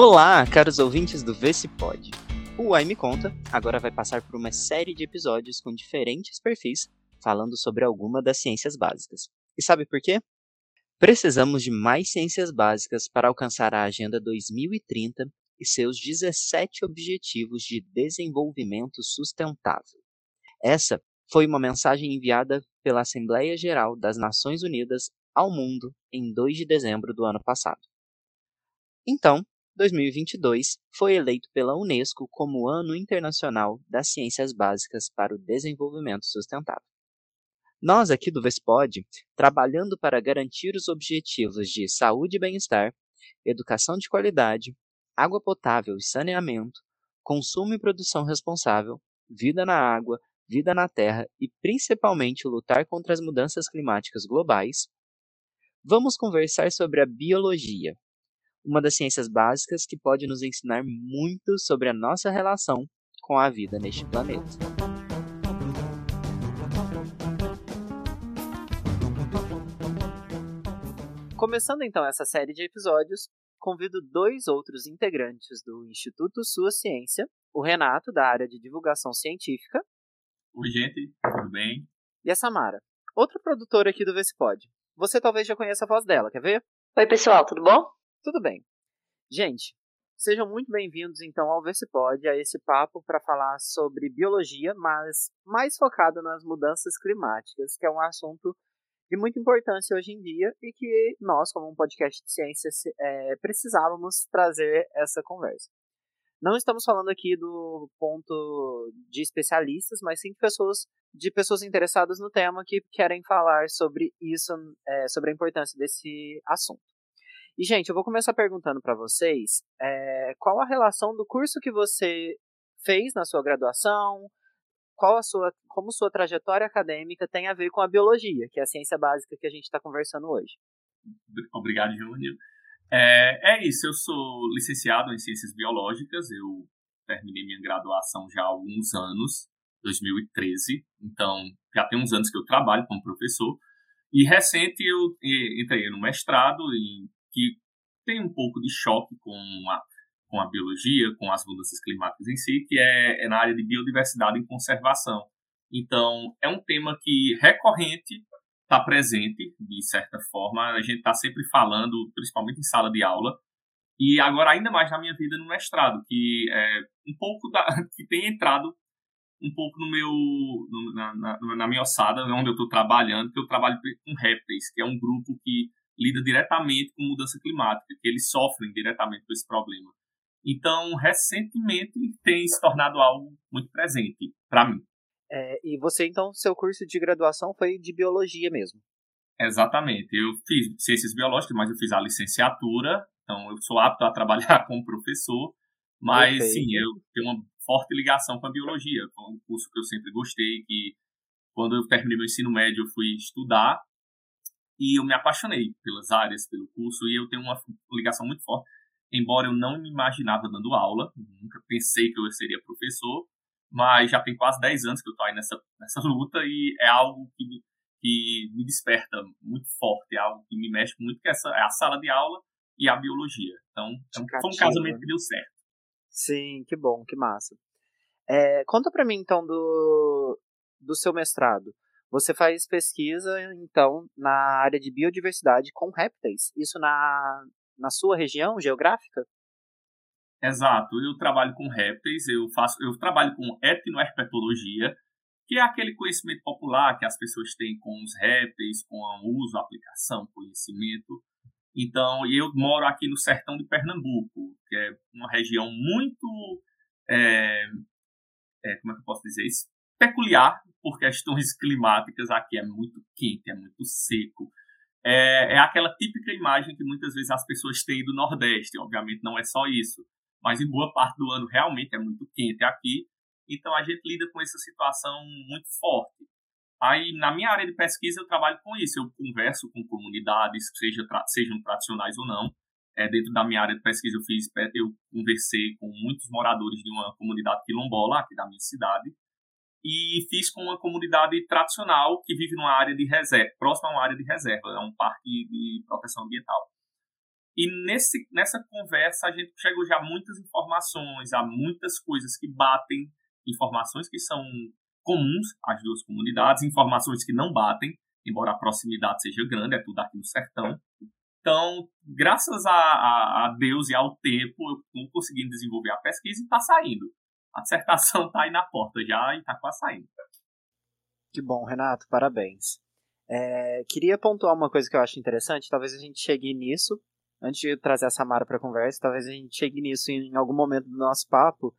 Olá, caros ouvintes do Vê Se Pode. O Ai Me Conta agora vai passar por uma série de episódios com diferentes perfis falando sobre alguma das ciências básicas. E sabe por quê? Precisamos de mais ciências básicas para alcançar a Agenda 2030 e seus 17 Objetivos de Desenvolvimento Sustentável. Essa foi uma mensagem enviada pela Assembleia Geral das Nações Unidas ao mundo em 2 de dezembro do ano passado. Então, 2022 foi eleito pela Unesco como Ano Internacional das Ciências Básicas para o Desenvolvimento Sustentável. Nós aqui do Vespod, trabalhando para garantir os objetivos de saúde e bem-estar, educação de qualidade, água potável e saneamento, consumo e produção responsável, vida na água, vida na terra e principalmente lutar contra as mudanças climáticas globais, vamos conversar sobre a biologia, uma das ciências básicas que pode nos ensinar muito sobre a nossa relação com a vida neste planeta. Começando então essa série de episódios, convido dois outros integrantes do Instituto Sua Ciência, o Renato, da área de divulgação científica. Oi, gente, tudo bem? E a Samara, outra produtora aqui do Vespod. Você talvez já conheça a voz dela, quer ver? Oi, pessoal, tudo bom? Tudo bem. Gente, sejam muito bem-vindos então ao VersePod, a esse papo para falar sobre biologia, mas mais focado nas mudanças climáticas, que é um assunto de muita importância hoje em dia e que nós, como um podcast de ciências, é, precisávamos trazer essa conversa. Não estamos falando aqui do ponto de especialistas, mas sim de pessoas, de pessoas interessadas no tema que querem falar sobre isso, é, sobre a importância desse assunto. E, gente, eu vou começar perguntando para vocês é, qual a relação do curso que você fez na sua graduação, qual a sua, como sua trajetória acadêmica tem a ver com a biologia, que é a ciência básica que a gente está conversando hoje. Obrigado, Júnior. É, é isso, eu sou licenciado em Ciências Biológicas, eu terminei minha graduação já há alguns anos, 2013, então já tem uns anos que eu trabalho como professor, e recente eu entrei no mestrado em que tem um pouco de choque com a, com a biologia, com as mudanças climáticas em si, que é, é na área de biodiversidade e conservação. Então, é um tema que recorrente está presente, de certa forma, a gente está sempre falando, principalmente em sala de aula, e agora ainda mais na minha vida no mestrado, que é um pouco da, que tem entrado um pouco no meu no, na, na, na, minha ossada, onde eu estou trabalhando, que eu trabalho com répteis, que é um grupo que lida diretamente com mudança climática, que eles sofrem diretamente com esse problema. Então, recentemente tem se tornado algo muito presente para mim. É, e você, então, seu curso de graduação foi de biologia mesmo? Exatamente. Eu fiz ciências biológicas, mas eu fiz a licenciatura, então eu sou apto a trabalhar como professor, mas Perfeito. sim, eu tenho uma forte ligação com a biologia. Foi um curso que eu sempre gostei, que quando eu terminei meu ensino médio eu fui estudar e eu me apaixonei pelas áreas, pelo curso, e eu tenho uma ligação muito forte. Embora eu não me imaginava dando aula, nunca pensei que eu seria professor, mas já tem quase 10 anos que eu estou aí nessa, nessa luta e é algo que me, que me desperta muito forte, é algo que me mexe muito, que é, essa, é a sala de aula e a biologia. Então, é foi um casamento né? que deu certo. Sim, que bom, que massa. É, conta para mim, então, do, do seu mestrado. Você faz pesquisa, então, na área de biodiversidade com répteis. Isso na, na sua região geográfica? Exato. Eu trabalho com répteis, eu faço, eu trabalho com etnoherpetologia, que é aquele conhecimento popular que as pessoas têm com os répteis, com o uso, aplicação, conhecimento. Então, eu moro aqui no sertão de Pernambuco, que é uma região muito, é, é, como é que eu posso dizer isso? Peculiar por questões climáticas, aqui é muito quente, é muito seco. É, é aquela típica imagem que muitas vezes as pessoas têm do Nordeste. Obviamente não é só isso, mas em boa parte do ano realmente é muito quente aqui. Então a gente lida com essa situação muito forte. Aí, na minha área de pesquisa, eu trabalho com isso. Eu converso com comunidades, seja, sejam tradicionais ou não. É, dentro da minha área de pesquisa, eu fiz, eu conversei com muitos moradores de uma comunidade quilombola aqui da minha cidade e fiz com uma comunidade tradicional que vive numa área de reserva, próxima a uma área de reserva, é um parque de proteção ambiental. E nesse, nessa conversa a gente chegou já a muitas informações, a muitas coisas que batem, informações que são comuns às duas comunidades, informações que não batem, embora a proximidade seja grande, é tudo aqui no sertão. Então, graças a, a, a Deus e ao tempo, eu estou conseguindo desenvolver a pesquisa e está saindo. A dissertação está aí na porta já e está quase saindo. Que bom, Renato, parabéns. É, queria pontuar uma coisa que eu acho interessante, talvez a gente chegue nisso, antes de trazer a Samara para conversa, talvez a gente chegue nisso em algum momento do nosso papo,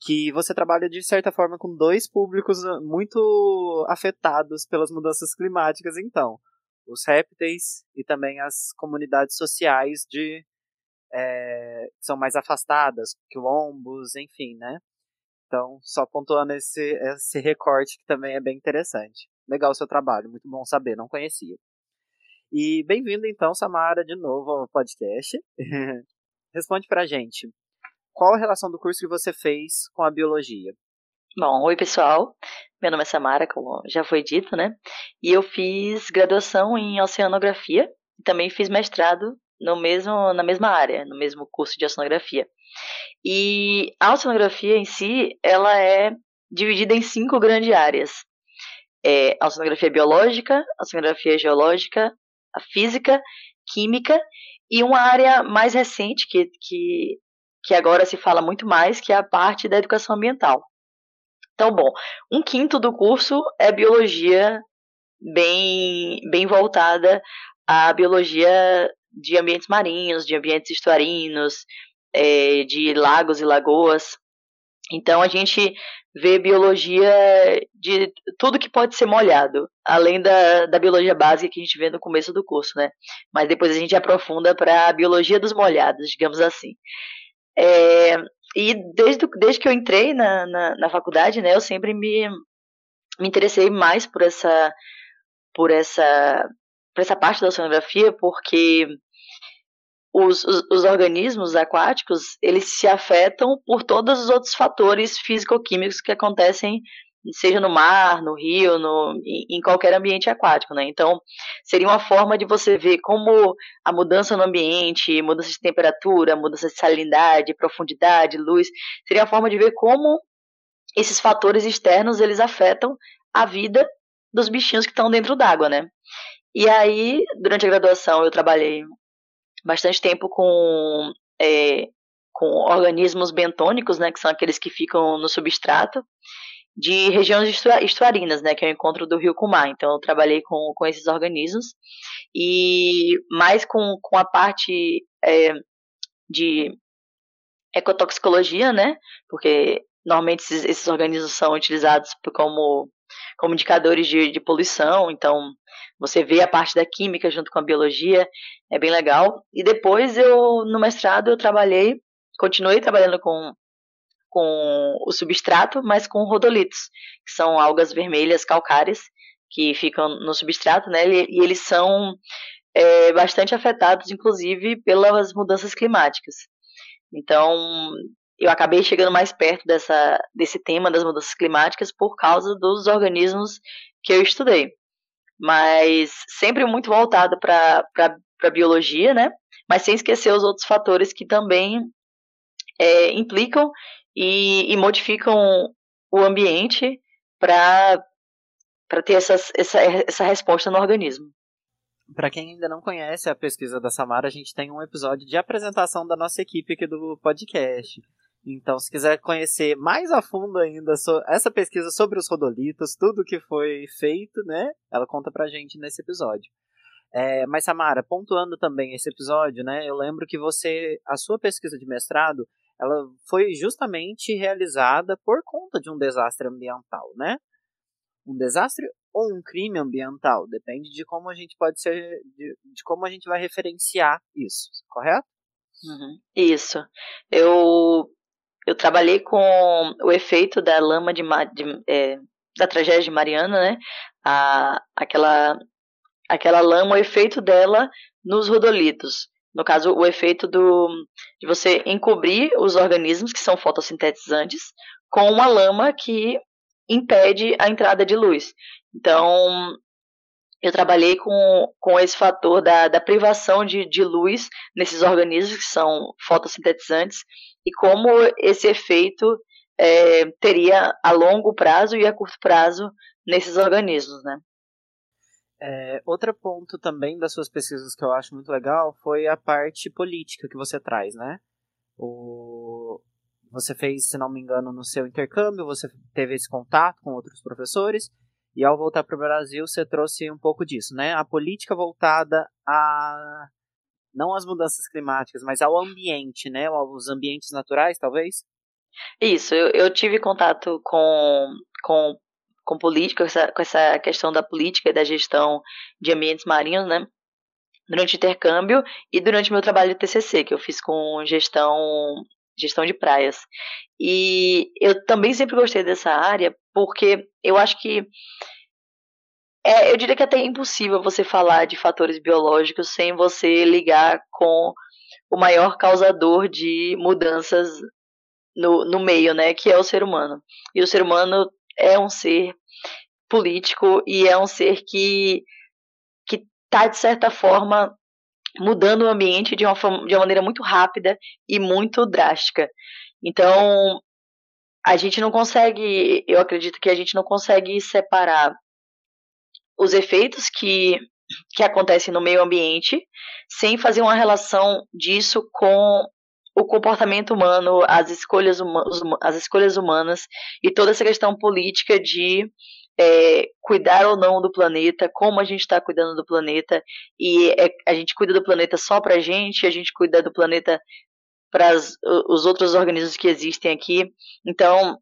que você trabalha de certa forma com dois públicos ah, muito afetados pelas mudanças climáticas, então, os répteis e também as comunidades sociais de é, que são mais afastadas, quilombos, enfim, né? Então, só pontuando esse, esse recorte que também é bem interessante. Legal o seu trabalho, muito bom saber, não conhecia. E bem-vindo então, Samara, de novo ao podcast. Responde pra gente. Qual a relação do curso que você fez com a biologia? Bom, oi pessoal. Meu nome é Samara, como já foi dito, né? E eu fiz graduação em oceanografia e também fiz mestrado no mesmo, na mesma área, no mesmo curso de oceanografia. E a oceanografia em si, ela é dividida em cinco grandes áreas. É a oceanografia biológica, a oceanografia geológica, a física, química e uma área mais recente que, que, que agora se fala muito mais, que é a parte da educação ambiental. Então, bom, um quinto do curso é biologia bem, bem voltada à biologia de ambientes marinhos, de ambientes estuarinos, é, de lagos e lagoas. Então a gente vê biologia de tudo que pode ser molhado, além da, da biologia básica que a gente vê no começo do curso, né? Mas depois a gente aprofunda para a biologia dos molhados, digamos assim. É, e desde, desde que eu entrei na, na, na, faculdade, né, eu sempre me, me interessei mais por essa, por essa, por essa parte da oceanografia, porque os, os, os, organismos aquáticos eles se afetam por todos os outros fatores físico-químicos que acontecem seja no mar, no rio, no, em qualquer ambiente aquático, né? Então, seria uma forma de você ver como a mudança no ambiente, mudança de temperatura, mudança de salinidade, profundidade, luz, seria uma forma de ver como esses fatores externos eles afetam a vida dos bichinhos que estão dentro d'água, né? E aí, durante a graduação, eu trabalhei bastante tempo com, é, com organismos bentônicos, né, que são aqueles que ficam no substrato, de regiões estuarinas, né, que é o encontro do rio com o mar. Então, eu trabalhei com, com esses organismos e mais com, com a parte é, de ecotoxicologia, né, porque normalmente esses, esses organismos são utilizados como, como indicadores de, de poluição, então você vê a parte da química junto com a biologia, é bem legal. E depois eu, no mestrado, eu trabalhei, continuei trabalhando com, com o substrato, mas com rodolitos, que são algas vermelhas calcárias que ficam no substrato, né? E, eles são é, bastante afetados, inclusive, pelas mudanças climáticas. Então, eu acabei chegando mais perto dessa, desse tema das mudanças climáticas por causa dos organismos que eu estudei mas sempre muito voltada para a biologia, né? Mas sem esquecer os outros fatores que também é, implicam e, e, modificam o ambiente para ter essas, essa, essa resposta no organismo. Para quem ainda não conhece a pesquisa da Samara, a gente tem um episódio de apresentação da nossa equipe aqui do podcast. Então, se quiser conhecer mais a fundo ainda essa pesquisa sobre os rodolitos, tudo que foi feito, né? Ela conta pra gente nesse episódio. É, mas, Samara, pontuando também esse episódio, né? Eu lembro que você, a sua pesquisa de mestrado, ela foi justamente realizada por conta de um desastre ambiental, né? Um desastre ou um crime ambiental, depende de como a gente pode ser, de, de como a gente vai referenciar isso, correto? Uhum. Isso. Eu eu trabalhei com o efeito da lama de, de é, da tragédia de Mariana, né? A, aquela, aquela lama, o efeito dela nos rodolitos. No caso, o efeito do, de você encobrir os organismos que são fotossintetizantes com uma lama que impede a entrada de luz. Então, eu trabalhei com, com esse fator da, da privação de, de luz nesses organismos que são fotossintetizantes e como esse efeito é, teria a longo prazo e a curto prazo nesses organismos, né? É, outro ponto também das suas pesquisas que eu acho muito legal foi a parte política que você traz, né? O... Você fez, se não me engano, no seu intercâmbio, você teve esse contato com outros professores, e ao voltar para o Brasil, você trouxe um pouco disso, né? A política voltada a não às mudanças climáticas, mas ao ambiente, né? Aos ambientes naturais, talvez? Isso, eu, eu tive contato com, com com política, com essa, com essa questão da política e da gestão de ambientes marinhos, né? Durante o intercâmbio e durante meu trabalho de TCC, que eu fiz com gestão gestão de praias. E eu também sempre gostei dessa área porque eu acho que é, eu diria que é até impossível você falar de fatores biológicos sem você ligar com o maior causador de mudanças no, no meio, né, que é o ser humano. E o ser humano é um ser político e é um ser que que está de certa forma mudando o ambiente de uma, de uma maneira muito rápida e muito drástica. Então, a gente não consegue, eu acredito que a gente não consegue separar os efeitos que, que acontecem no meio ambiente sem fazer uma relação disso com o comportamento humano, as escolhas, as escolhas humanas e toda essa questão política de é, cuidar ou não do planeta, como a gente está cuidando do planeta, e é, a gente cuida do planeta só para a gente, a gente cuida do planeta para os outros organismos que existem aqui. Então,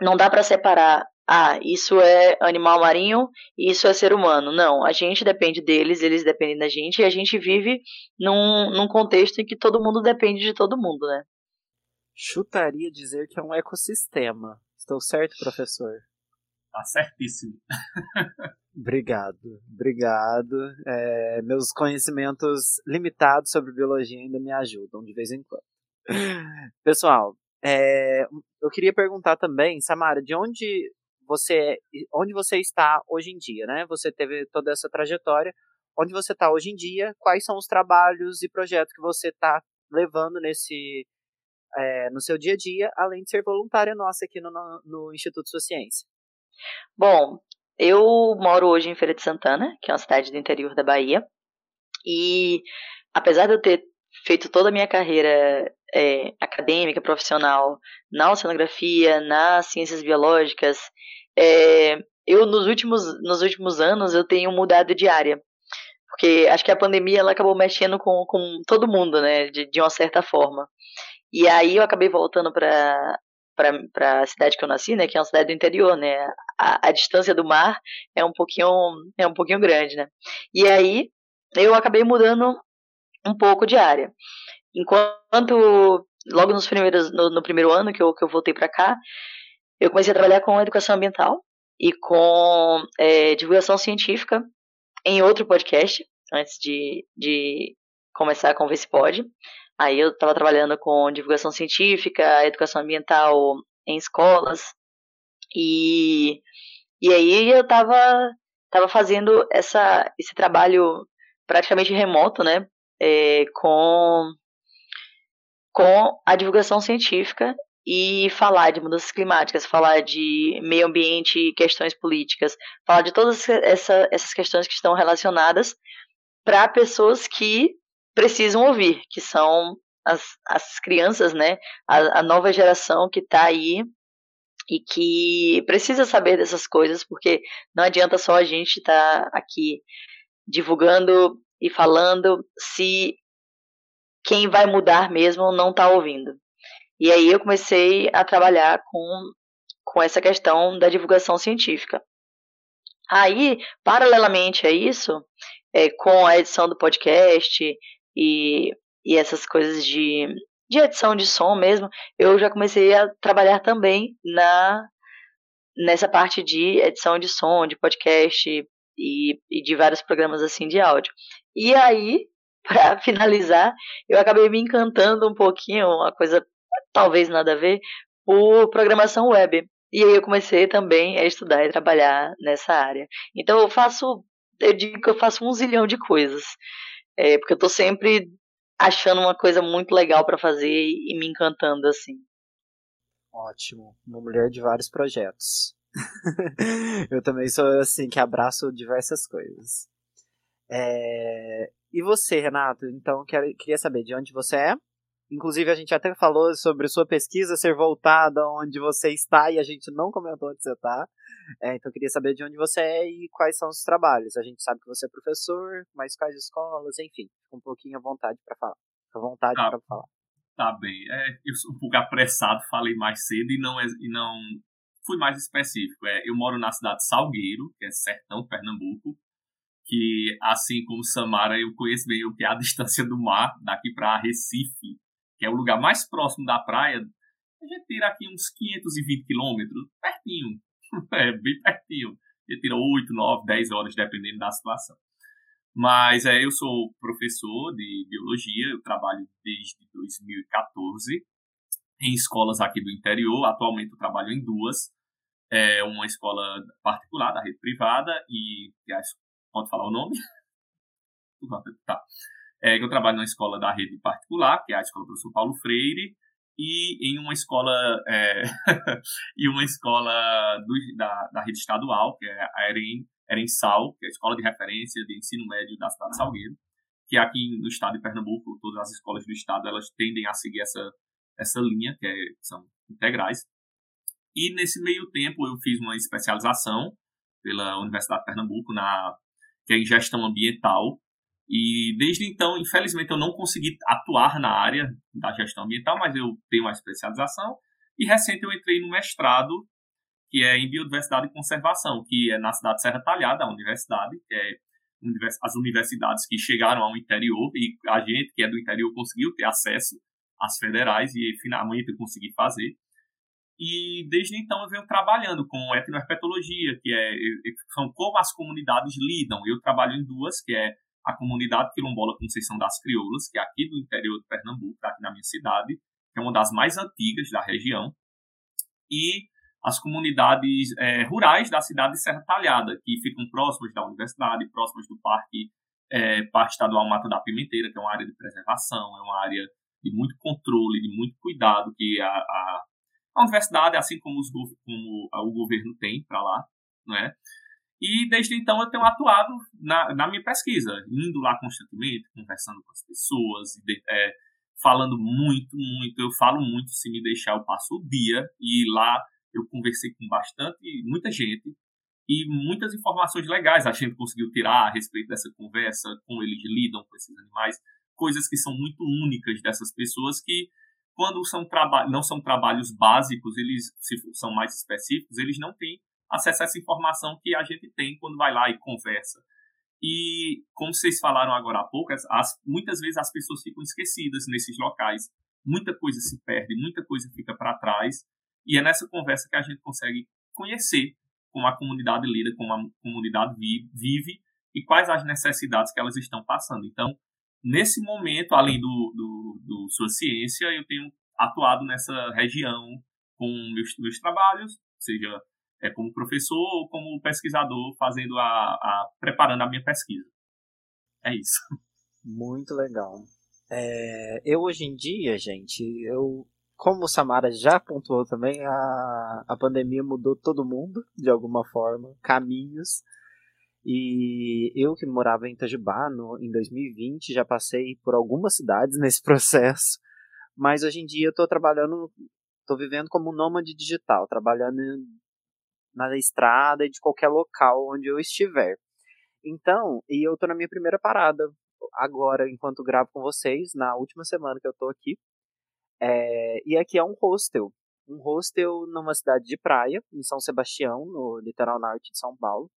não dá para separar ah, isso é animal marinho e isso é ser humano. Não, a gente depende deles, eles dependem da gente e a gente vive num, num contexto em que todo mundo depende de todo mundo, né? Chutaria dizer que é um ecossistema. Estou certo, professor? Tá certíssimo. obrigado, obrigado. É, meus conhecimentos limitados sobre biologia ainda me ajudam de vez em quando. Pessoal, é, eu queria perguntar também, Samara, de onde você onde você está hoje em dia, né? Você teve toda essa trajetória, onde você está hoje em dia, quais são os trabalhos e projetos que você está levando nesse é, no seu dia a dia, além de ser voluntária nossa aqui no, no Instituto Sua Ciência. Bom, eu moro hoje em Feira de Santana, que é uma cidade do interior da Bahia, e apesar de eu ter feito toda a minha carreira é, acadêmica, profissional, na oceanografia, nas ciências biológicas, é, eu nos últimos, nos últimos anos eu tenho mudado de área. Porque acho que a pandemia ela acabou mexendo com, com todo mundo, né? De, de uma certa forma. E aí eu acabei voltando para para a cidade que eu nasci, né, que é uma cidade do interior, né, a, a, distância do mar é um pouquinho é um pouquinho grande, né. E aí eu acabei mudando um pouco de área. Enquanto logo nos primeiros no, no primeiro ano que eu que eu voltei para cá, eu comecei a trabalhar com educação ambiental e com é, divulgação científica em outro podcast, antes de, de começar com o Vê Pode. Aí eu estava trabalhando com divulgação científica, educação ambiental em escolas, e, e aí eu estava tava fazendo essa, esse trabalho praticamente remoto, né, é, com, com a divulgação científica e falar de mudanças climáticas, falar de meio ambiente questões políticas, falar de todas essa, essas questões que estão relacionadas para pessoas que precisam ouvir, que são as, as crianças, né? A, a nova geração que está aí e que precisa saber dessas coisas, porque não adianta só a gente estar tá aqui divulgando e falando se quem vai mudar mesmo não está ouvindo. E aí eu comecei a trabalhar com, com essa questão da divulgação científica. Aí, paralelamente a isso, é, com a edição do podcast e, e essas coisas de, de edição de som mesmo, eu já comecei a trabalhar também na nessa parte de edição de som, de podcast e, e de vários programas assim de áudio. E aí, para finalizar, eu acabei me encantando um pouquinho, uma coisa talvez nada a ver, por programação web. E aí eu comecei também a estudar e trabalhar nessa área. Então eu faço eu digo que eu faço um zilhão de coisas. É, porque eu tô sempre achando uma coisa muito legal para fazer e me encantando assim. Ótimo, uma mulher de vários projetos. eu também sou assim que abraço diversas coisas. É... E você, Renato? Então, queria saber de onde você é. Inclusive, a gente até falou sobre sua pesquisa ser voltada onde você está e a gente não comentou onde você está. É, então, queria saber de onde você é e quais são os trabalhos. A gente sabe que você é professor, mas quais escolas, enfim. Um pouquinho à vontade para falar. À vontade tá, para falar. Tá bem. É, eu sou um pouco apressado, falei mais cedo e não, e não fui mais específico. É, eu moro na cidade de Salgueiro, que é sertão, Pernambuco que, assim como Samara, eu conheço bem o que é a distância do mar, daqui para Recife, que é o lugar mais próximo da praia. A gente tira aqui uns 520 quilômetros, pertinho, é bem pertinho. A gente tira 8, 9, 10 horas, dependendo da situação. Mas é, eu sou professor de biologia, eu trabalho desde 2014 em escolas aqui do interior. Atualmente eu trabalho em duas. É uma escola particular, da rede privada, e Pode falar o nome? Tá. É, eu trabalho numa escola da rede particular, que é a Escola Professor Paulo Freire, e em uma escola é, e uma escola do, da, da rede estadual, que é a Eren, Erensal, que é a escola de referência de ensino médio da cidade de Salgueiro, que é aqui no estado de Pernambuco, todas as escolas do estado, elas tendem a seguir essa, essa linha, que é, são integrais. E nesse meio tempo eu fiz uma especialização pela Universidade de Pernambuco na que é em gestão ambiental. E desde então, infelizmente, eu não consegui atuar na área da gestão ambiental, mas eu tenho uma especialização. E recente eu entrei no mestrado, que é em biodiversidade e conservação, que é na cidade de Serra Talhada, a universidade, que é as universidades que chegaram ao interior e a gente que é do interior conseguiu ter acesso às federais e finalmente eu consegui fazer. E desde então eu venho trabalhando com etnoherpetologia, que é, são como as comunidades lidam. Eu trabalho em duas, que é a comunidade quilombola Conceição das Crioulas, que é aqui do interior de Pernambuco, tá aqui na minha cidade, que é uma das mais antigas da região, e as comunidades é, rurais da cidade de Serra Talhada, que ficam próximas da universidade, próximas do Parque, é, Parque Estadual Mata da Pimenteira, que é uma área de preservação, é uma área de muito controle, de muito cuidado que a, a a universidade, assim como, os, como o governo tem para lá, não é? E desde então eu tenho atuado na, na minha pesquisa, indo lá constantemente, conversando com as pessoas, é, falando muito, muito. Eu falo muito, se me deixar, eu passo o dia. E lá eu conversei com bastante, muita gente, e muitas informações legais a gente conseguiu tirar a respeito dessa conversa, como eles lidam com esses animais, coisas que são muito únicas dessas pessoas que quando são não são trabalhos básicos, eles se são mais específicos, eles não têm acesso a essa informação que a gente tem quando vai lá e conversa. E como vocês falaram agora há pouco, as, muitas vezes as pessoas ficam esquecidas nesses locais. Muita coisa se perde, muita coisa fica para trás. E é nessa conversa que a gente consegue conhecer como a comunidade lida, como a comunidade vive e quais as necessidades que elas estão passando. Então, Nesse momento, além do, do, do Sua Ciência, eu tenho atuado nessa região com meus, meus trabalhos, seja é, como professor ou como pesquisador, fazendo a, a preparando a minha pesquisa. É isso. Muito legal. É, eu hoje em dia, gente, eu como o Samara já pontuou também, a, a pandemia mudou todo mundo, de alguma forma, caminhos. E eu que morava em Itajubá no, em 2020 já passei por algumas cidades nesse processo, mas hoje em dia eu estou trabalhando, estou vivendo como nômade digital, trabalhando na estrada e de qualquer local onde eu estiver. Então, e eu estou na minha primeira parada agora, enquanto gravo com vocês, na última semana que eu estou aqui. É, e aqui é um hostel, um hostel numa cidade de praia, em São Sebastião, no litoral norte de São Paulo.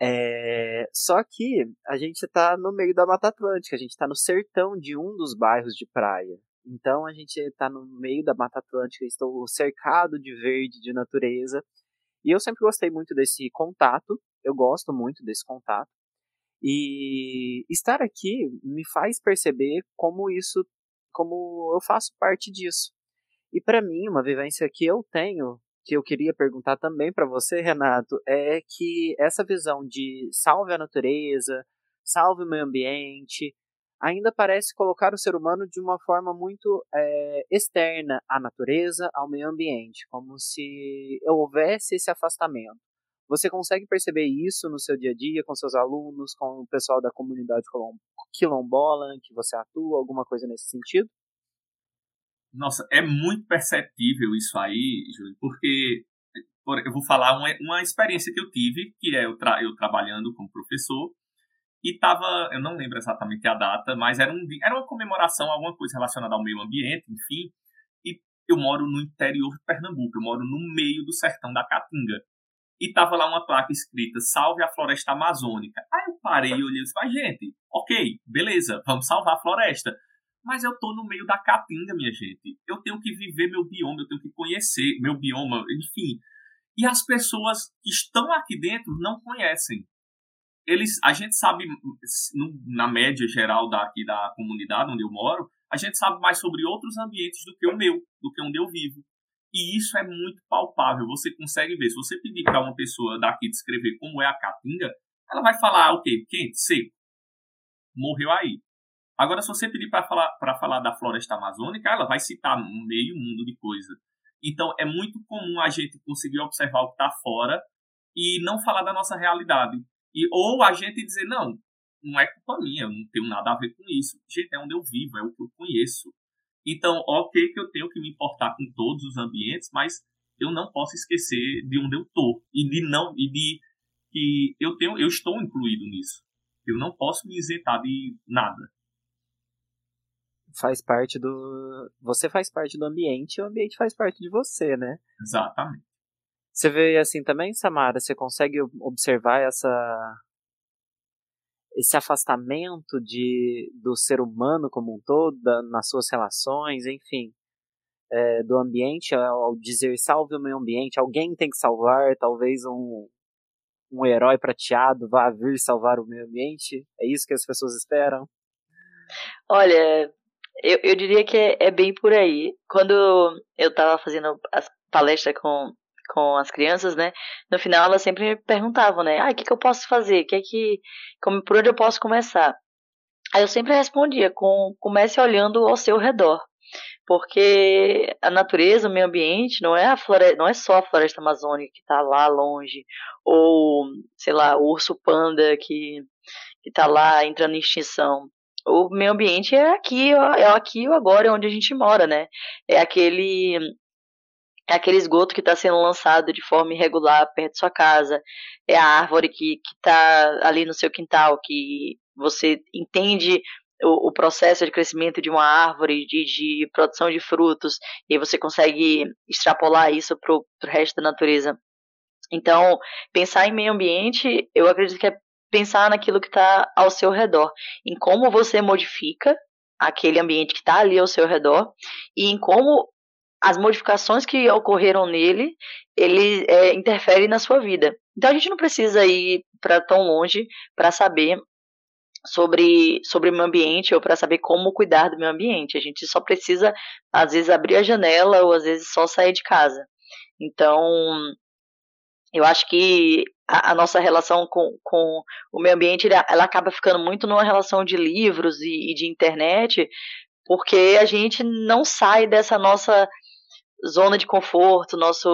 É, só que a gente está no meio da Mata Atlântica, a gente está no sertão de um dos bairros de praia. Então a gente está no meio da Mata Atlântica, estou cercado de verde, de natureza. E eu sempre gostei muito desse contato, eu gosto muito desse contato. E estar aqui me faz perceber como isso, como eu faço parte disso. E para mim, uma vivência que eu tenho que eu queria perguntar também para você, Renato, é que essa visão de salve a natureza, salve o meio ambiente, ainda parece colocar o ser humano de uma forma muito é, externa à natureza, ao meio ambiente, como se houvesse esse afastamento. Você consegue perceber isso no seu dia a dia, com seus alunos, com o pessoal da comunidade quilombola que você atua, alguma coisa nesse sentido? Nossa, é muito perceptível isso aí, Júlio, porque eu vou falar uma, uma experiência que eu tive, que é eu, tra eu trabalhando como professor, e tava, eu não lembro exatamente a data, mas era, um, era uma comemoração, alguma coisa relacionada ao meio ambiente, enfim, e eu moro no interior de Pernambuco, eu moro no meio do sertão da Caatinga, e tava lá uma placa escrita, salve a floresta amazônica. Aí eu parei e olhei e disse, mas gente, ok, beleza, vamos salvar a floresta, mas eu tô no meio da caatinga, minha gente. Eu tenho que viver meu bioma, eu tenho que conhecer meu bioma, enfim. E as pessoas que estão aqui dentro não conhecem. Eles, a gente sabe, na média geral daqui da comunidade onde eu moro, a gente sabe mais sobre outros ambientes do que o meu, do que onde eu vivo. E isso é muito palpável. Você consegue ver. Se você pedir para uma pessoa daqui descrever como é a caatinga, ela vai falar o quê? Quente, seco. Morreu aí. Agora, se você pedir para falar, falar da floresta amazônica, ela vai citar meio mundo de coisa. Então, é muito comum a gente conseguir observar o que está fora e não falar da nossa realidade. E, ou a gente dizer, não, não é culpa minha, eu não tenho nada a ver com isso. Gente, é onde eu vivo, é o que eu conheço. Então, ok que eu tenho que me importar com todos os ambientes, mas eu não posso esquecer de onde eu estou e de não e de que eu tenho, eu estou incluído nisso. Eu não posso me isentar de nada faz parte do. Você faz parte do ambiente e o ambiente faz parte de você, né? Exatamente. Você vê assim também, Samara? Você consegue observar essa esse afastamento de do ser humano como um todo, da, nas suas relações, enfim, é, do ambiente, ao dizer salve o meio ambiente, alguém tem que salvar, talvez um, um herói prateado vá vir salvar o meio ambiente? É isso que as pessoas esperam? Olha, eu, eu diria que é, é bem por aí. Quando eu estava fazendo as palestras com, com as crianças, né? No final elas sempre perguntavam, né? Ah, o que, que eu posso fazer? Que é que, como, por onde eu posso começar? Aí eu sempre respondia com comece olhando ao seu redor. Porque a natureza, o meio ambiente, não é, a floresta, não é só a floresta amazônica que está lá longe, ou, sei lá, o urso panda que está lá entrando em extinção o meio ambiente é aqui, é aqui agora, é onde a gente mora, né? É aquele é aquele esgoto que está sendo lançado de forma irregular perto da sua casa, é a árvore que está ali no seu quintal, que você entende o, o, processo de crescimento de uma árvore, de, de produção de frutos, e você consegue extrapolar isso para o resto da natureza. Então, pensar em meio ambiente, eu acredito que é pensar naquilo que está ao seu redor, em como você modifica aquele ambiente que está ali ao seu redor e em como as modificações que ocorreram nele ele é, interferem na sua vida. Então a gente não precisa ir para tão longe para saber sobre, sobre o meio ambiente ou para saber como cuidar do meio ambiente. A gente só precisa, às vezes, abrir a janela ou às vezes só sair de casa. Então, eu acho que a, a, nossa relação com, com o meio ambiente ela acaba ficando muito numa relação de livros e, e de internet, porque a gente não sai dessa nossa zona de conforto, nosso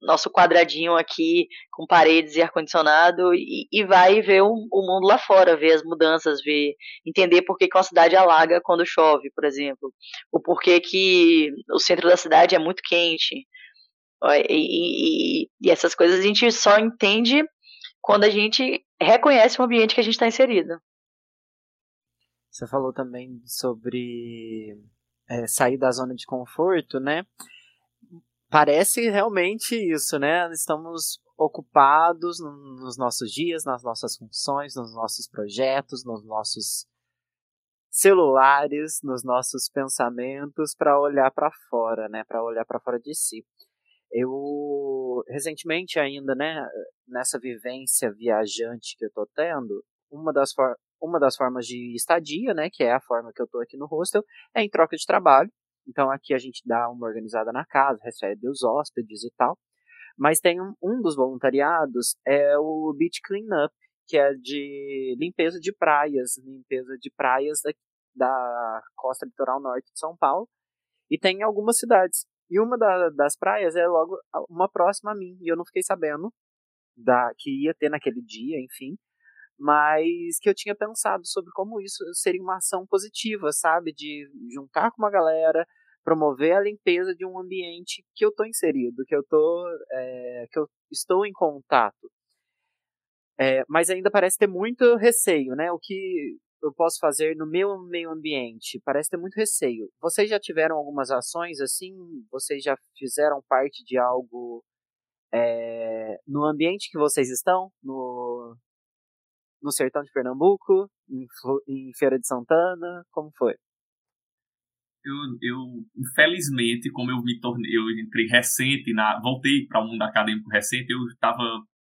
nosso quadradinho aqui com paredes e ar condicionado e, e, vai ver o, o, mundo lá fora, ver as mudanças, ver entender por que, que uma cidade alaga quando chove, por exemplo, o porquê que o centro da cidade é muito quente, e, e, e, essas coisas a gente só entende quando a gente reconhece o ambiente que a gente está inserido. Você falou também sobre é, sair da zona de conforto, né? Parece realmente isso, né? Estamos ocupados nos nossos dias, nas nossas funções, nos nossos projetos, nos nossos celulares, nos nossos pensamentos para olhar para fora, né? Para olhar para fora de si. Eu, recentemente ainda, né, nessa vivência viajante que eu tô tendo, uma das, uma das formas de estadia, né, que é a forma que eu tô aqui no hostel, é em troca de trabalho. Então aqui a gente dá uma organizada na casa, recebe os hóspedes e tal. Mas tem um, um dos voluntariados é o Beach Cleanup, que é de limpeza de praias, limpeza de praias da, da costa litoral norte de São Paulo. E tem em algumas cidades. E uma da, das praias é logo uma próxima a mim. E eu não fiquei sabendo da que ia ter naquele dia, enfim. Mas que eu tinha pensado sobre como isso seria uma ação positiva, sabe? De juntar com uma galera, promover a limpeza de um ambiente que eu estou inserido, que eu, tô, é, que eu estou em contato. É, mas ainda parece ter muito receio, né? O que eu posso fazer no meu meio ambiente? Parece ter muito receio. Vocês já tiveram algumas ações assim? Vocês já fizeram parte de algo é, no ambiente que vocês estão? No, no sertão de Pernambuco? Em, em Feira de Santana? Como foi? Eu, eu, infelizmente, como eu me tornei, eu entrei recente, na, voltei para o mundo acadêmico recente, eu estava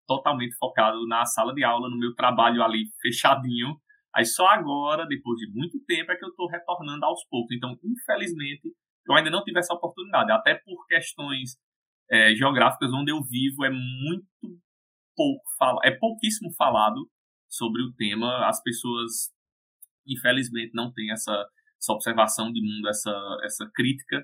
totalmente focado na sala de aula, no meu trabalho ali fechadinho. Aí só agora, depois de muito tempo, é que eu estou retornando aos poucos. Então, infelizmente, eu ainda não tive essa oportunidade. Até por questões é, geográficas onde eu vivo, é muito pouco é pouquíssimo falado sobre o tema. As pessoas, infelizmente, não têm essa, essa observação de mundo, essa, essa crítica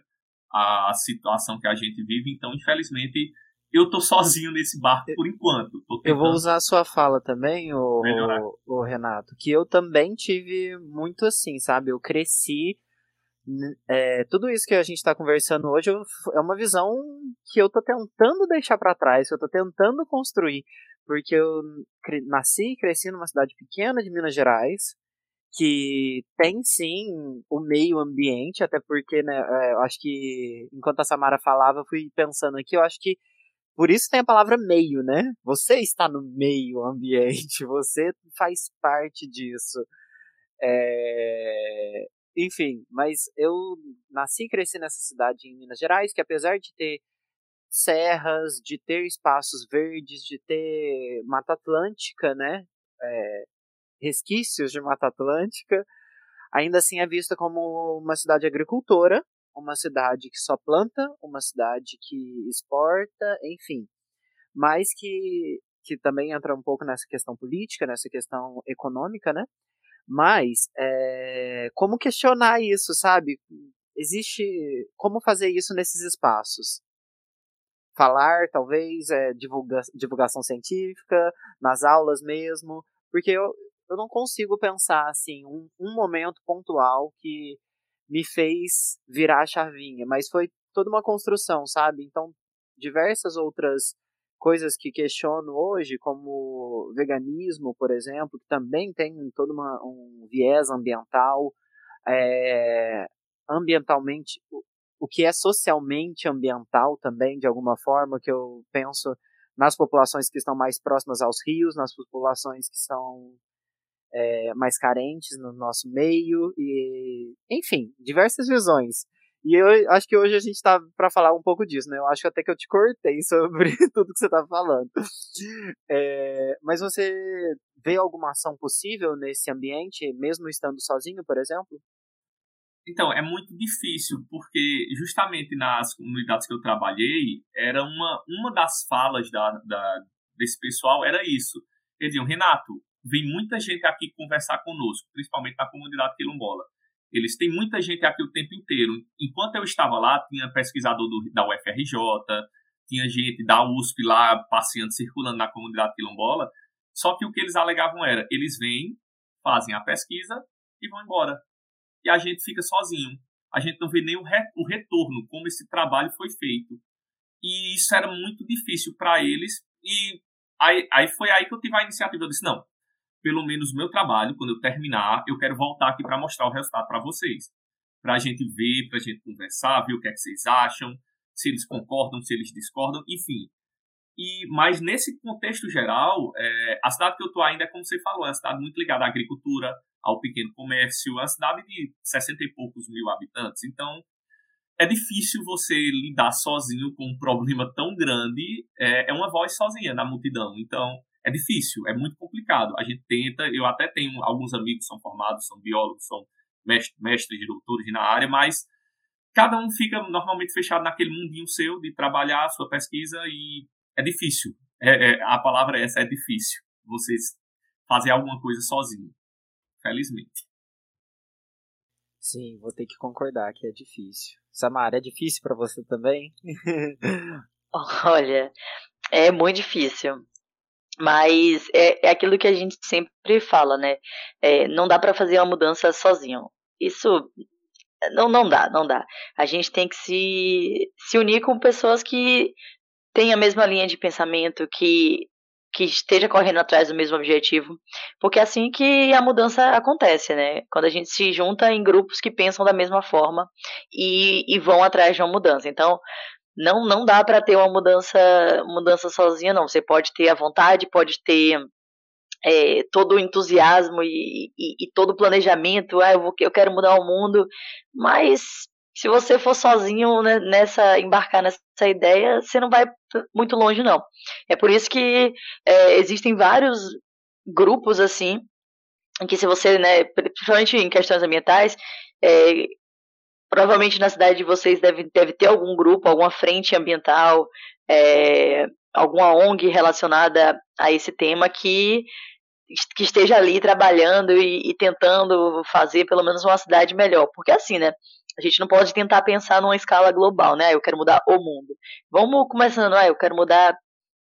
à situação que a gente vive. Então, infelizmente, eu tô sozinho nesse barco por enquanto. Eu vou usar a sua fala também, o, o, o, Renato, que eu também tive muito assim, sabe? Eu cresci. É, tudo isso que a gente está conversando hoje eu, é uma visão que eu tô tentando deixar para trás, que eu tô tentando construir, porque eu nasci e cresci numa cidade pequena de Minas Gerais, que tem sim o meio ambiente, até porque, né, é, eu acho que enquanto a Samara falava, eu fui pensando aqui, eu acho que por isso tem a palavra meio, né? Você está no meio ambiente, você faz parte disso. É... Enfim, mas eu nasci e cresci nessa cidade em Minas Gerais, que apesar de ter serras, de ter espaços verdes, de ter Mata Atlântica, né? É... Resquícios de Mata Atlântica, ainda assim é vista como uma cidade agricultora, uma cidade que só planta, uma cidade que exporta, enfim. Mas que, que também entra um pouco nessa questão política, nessa questão econômica, né? Mas é, como questionar isso, sabe? Existe como fazer isso nesses espaços? Falar, talvez, é, divulga, divulgação científica, nas aulas mesmo, porque eu, eu não consigo pensar assim um, um momento pontual que me fez virar a chavinha, mas foi toda uma construção, sabe? Então, diversas outras coisas que questiono hoje, como veganismo, por exemplo, que também tem todo uma, um viés ambiental, é, ambientalmente, o, o que é socialmente ambiental também, de alguma forma, que eu penso nas populações que estão mais próximas aos rios, nas populações que são é, mais carentes no nosso meio e enfim diversas visões. E eu acho que hoje a gente está para falar um pouco disso né? Eu acho até que eu te cortei sobre tudo que você está falando. É, mas você vê alguma ação possível nesse ambiente mesmo estando sozinho por exemplo? Então, é muito difícil, porque justamente nas comunidades que eu trabalhei, era uma, uma das falas da, da, desse pessoal era isso. Eles diziam, Renato, vem muita gente aqui conversar conosco, principalmente na comunidade quilombola. Eles têm muita gente aqui o tempo inteiro. Enquanto eu estava lá, tinha pesquisador do, da UFRJ, tinha gente da USP lá passeando, circulando na comunidade quilombola. Só que o que eles alegavam era: eles vêm, fazem a pesquisa e vão embora. E a gente fica sozinho. A gente não vê nem o, re, o retorno, como esse trabalho foi feito. E isso era muito difícil para eles. E aí, aí foi aí que eu tive a iniciativa. Eu disse: não, pelo menos meu trabalho, quando eu terminar, eu quero voltar aqui para mostrar o resultado para vocês. Para a gente ver, para a gente conversar, ver o que é que vocês acham, se eles concordam, se eles discordam, enfim. E, mas nesse contexto geral, é, a cidade que eu estou ainda é como você falou, é uma cidade muito ligada à agricultura, ao pequeno comércio, é uma cidade de 60 e poucos mil habitantes. Então, é difícil você lidar sozinho com um problema tão grande, é, é uma voz sozinha na multidão. Então, é difícil, é muito complicado. A gente tenta, eu até tenho alguns amigos que são formados, são biólogos, são mestres, mestres doutores na área, mas cada um fica normalmente fechado naquele mundinho seu de trabalhar a sua pesquisa e é difícil. É, é, a palavra é essa, é difícil. Vocês fazer alguma coisa sozinho. Felizmente. Sim, vou ter que concordar que é difícil. Samara, é difícil para você também? Olha, é muito difícil. Mas é, é aquilo que a gente sempre fala, né? É, não dá para fazer uma mudança sozinho. Isso não, não dá, não dá. A gente tem que se, se unir com pessoas que têm a mesma linha de pensamento, que, que esteja correndo atrás do mesmo objetivo, porque é assim que a mudança acontece, né? Quando a gente se junta em grupos que pensam da mesma forma e, e vão atrás de uma mudança. Então, não, não dá para ter uma mudança, mudança sozinha, não. Você pode ter a vontade, pode ter é, todo o entusiasmo e, e, e, todo o planejamento, ah, eu, vou, eu quero mudar o mundo, mas se você for sozinho né, nessa embarcar nessa ideia, você não vai muito longe não. É por isso que é, existem vários grupos assim, em que se você, né, principalmente em questões ambientais, é, provavelmente na cidade de vocês deve, deve ter algum grupo, alguma frente ambiental, é, alguma ONG relacionada a esse tema que, que esteja ali trabalhando e, e, tentando fazer pelo menos uma cidade melhor. Porque assim, né? A gente não pode tentar pensar numa escala global, né? Eu quero mudar o mundo. Vamos começando, ah, eu quero mudar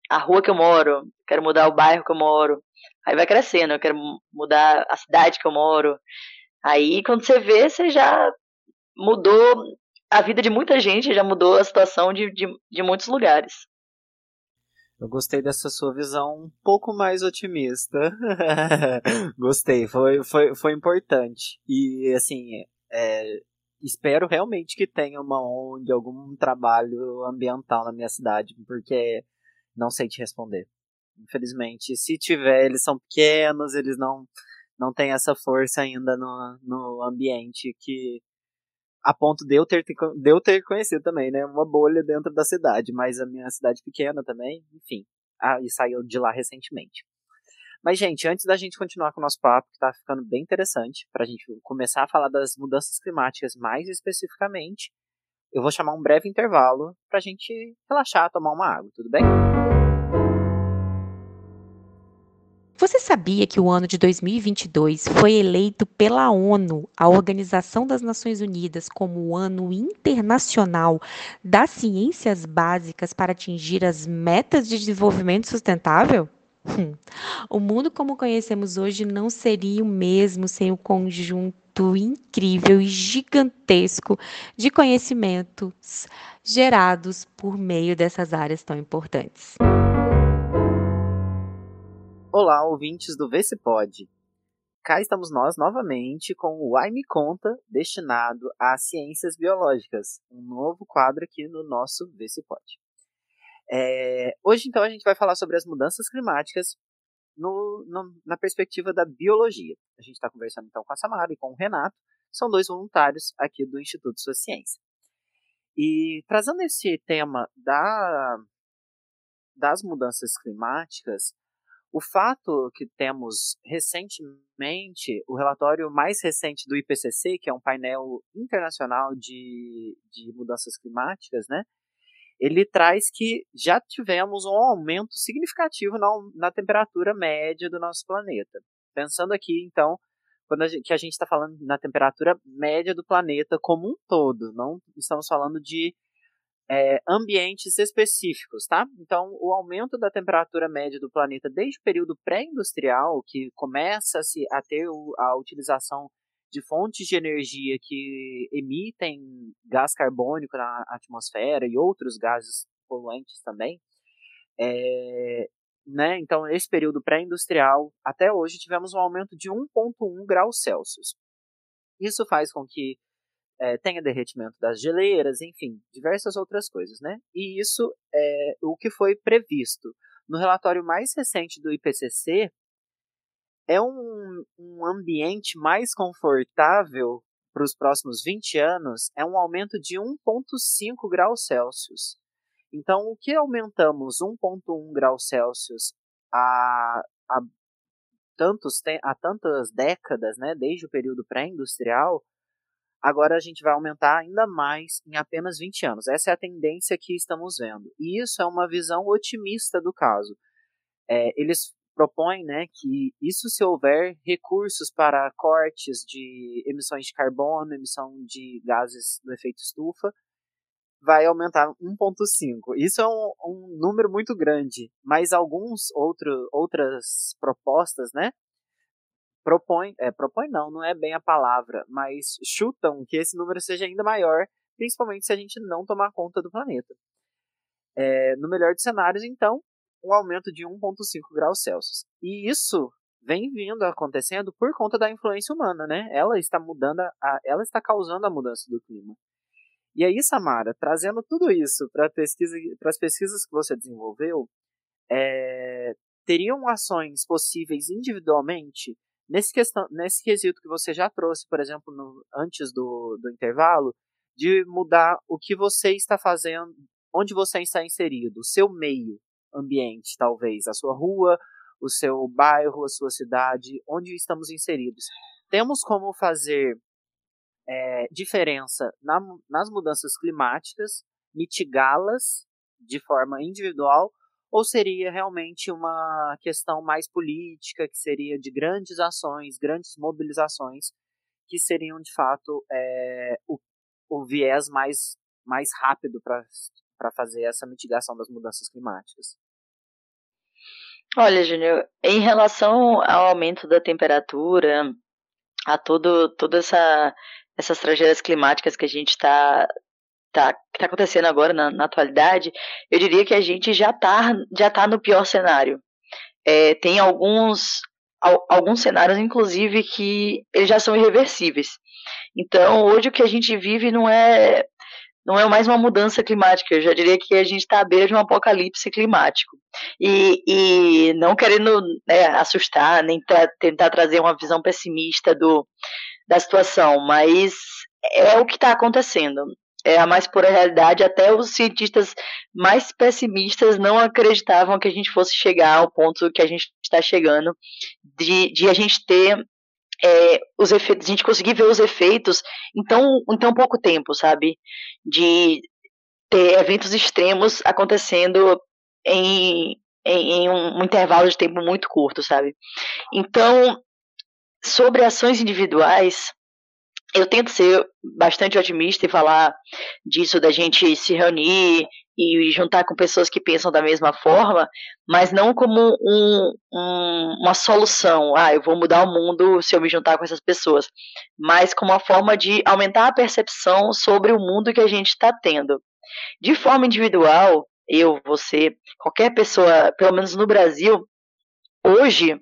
a rua que eu moro, quero mudar o bairro que eu moro. Aí vai crescendo, eu quero mudar a cidade que eu moro. Aí quando você vê, você já mudou a vida de muita gente, já mudou a situação de, de, de muitos lugares. Eu gostei dessa sua visão um pouco mais otimista. gostei, foi, foi, foi importante. E, assim, é, espero realmente que tenha uma ONG, algum trabalho ambiental na minha cidade, porque não sei te responder. Infelizmente, se tiver, eles são pequenos, eles não, não têm essa força ainda no, no ambiente que a ponto de eu ter, de eu ter conhecido também, né? Uma bolha dentro da cidade, mas a minha cidade pequena também, enfim. Ah, e saiu de lá recentemente. Mas, gente, antes da gente continuar com o nosso papo, que tá ficando bem interessante, pra gente começar a falar das mudanças climáticas mais especificamente, eu vou chamar um breve intervalo pra gente relaxar, tomar uma água, tudo bem? Sabia que o ano de 2022 foi eleito pela ONU, a Organização das Nações Unidas, como o Ano Internacional das Ciências Básicas para atingir as metas de desenvolvimento sustentável? Hum. O mundo como conhecemos hoje não seria o mesmo sem o conjunto incrível e gigantesco de conhecimentos gerados por meio dessas áreas tão importantes. Olá, ouvintes do Vê Se Pode. Cá estamos nós novamente com o Ai Me Conta, destinado às ciências biológicas, um novo quadro aqui no nosso Vê Se Pode. É, hoje, então, a gente vai falar sobre as mudanças climáticas no, no, na perspectiva da biologia. A gente está conversando então com a Samara e com o Renato, são dois voluntários aqui do Instituto Sua Ciência. E trazendo esse tema da, das mudanças climáticas, o fato que temos recentemente, o relatório mais recente do IPCC, que é um painel internacional de, de mudanças climáticas, né? Ele traz que já tivemos um aumento significativo na, na temperatura média do nosso planeta. Pensando aqui, então, quando a gente, que a gente está falando na temperatura média do planeta como um todo, não estamos falando de é, ambientes específicos, tá? Então, o aumento da temperatura média do planeta desde o período pré-industrial, que começa-se a ter a utilização de fontes de energia que emitem gás carbônico na atmosfera e outros gases poluentes também, é, né? Então, esse período pré-industrial, até hoje, tivemos um aumento de 1,1 graus Celsius. Isso faz com que é, tenha derretimento das geleiras, enfim, diversas outras coisas, né? E isso é o que foi previsto. No relatório mais recente do IPCC, é um, um ambiente mais confortável para os próximos 20 anos, é um aumento de 1,5 graus Celsius. Então, o que aumentamos 1,1 graus Celsius a, a, tantos, a tantas décadas, né, desde o período pré-industrial, agora a gente vai aumentar ainda mais em apenas 20 anos. Essa é a tendência que estamos vendo. E isso é uma visão otimista do caso. É, eles propõem né, que isso se houver recursos para cortes de emissões de carbono, emissão de gases do efeito estufa, vai aumentar 1,5. Isso é um, um, número muito grande, mas alguns outro, outras propostas, né, propõem, é, propõem não, não é bem a palavra, mas chutam que esse número seja ainda maior, principalmente se a gente não tomar conta do planeta. É, no melhor dos cenários, então, um aumento de 1,5 graus Celsius. E isso vem vindo acontecendo por conta da influência humana, né? Ela está mudando, a, ela está causando a mudança do clima. E aí, Samara, trazendo tudo isso para pesquisa, as pesquisas que você desenvolveu, é, teriam ações possíveis individualmente nesse, questão, nesse quesito que você já trouxe, por exemplo, no, antes do, do intervalo, de mudar o que você está fazendo, onde você está inserido, o seu meio ambiente, talvez, a sua rua, o seu bairro, a sua cidade, onde estamos inseridos. Temos como fazer é, diferença na, nas mudanças climáticas, mitigá-las de forma individual, ou seria realmente uma questão mais política, que seria de grandes ações, grandes mobilizações, que seriam de fato é, o, o viés mais, mais rápido para fazer essa mitigação das mudanças climáticas? Olha, Júnior, em relação ao aumento da temperatura, a todo, toda essa essas tragédias climáticas que a gente está tá, que tá acontecendo agora na, na, atualidade, eu diria que a gente já está já tá no pior cenário. É, tem alguns alguns cenários, inclusive, que eles já são irreversíveis. Então, hoje o que a gente vive não é não é mais uma mudança climática, eu já diria que a gente está à beira de um apocalipse climático. E, e não querendo né, assustar, nem tentar trazer uma visão pessimista do, da situação, mas é o que está acontecendo. É a mais pura realidade. Até os cientistas mais pessimistas não acreditavam que a gente fosse chegar ao ponto que a gente está chegando, de, de a gente ter é, os efeitos, a gente conseguir ver os efeitos em tão, em tão pouco tempo, sabe? De ter eventos extremos acontecendo em, em, em um, um intervalo de tempo muito curto, sabe? Então, sobre ações individuais, eu tento ser bastante otimista e falar disso da gente se reunir e juntar com pessoas que pensam da mesma forma, mas não como um, um, uma solução. Ah, eu vou mudar o mundo se eu me juntar com essas pessoas, mas como uma forma de aumentar a percepção sobre o mundo que a gente está tendo. De forma individual, eu, você, qualquer pessoa, pelo menos no Brasil, hoje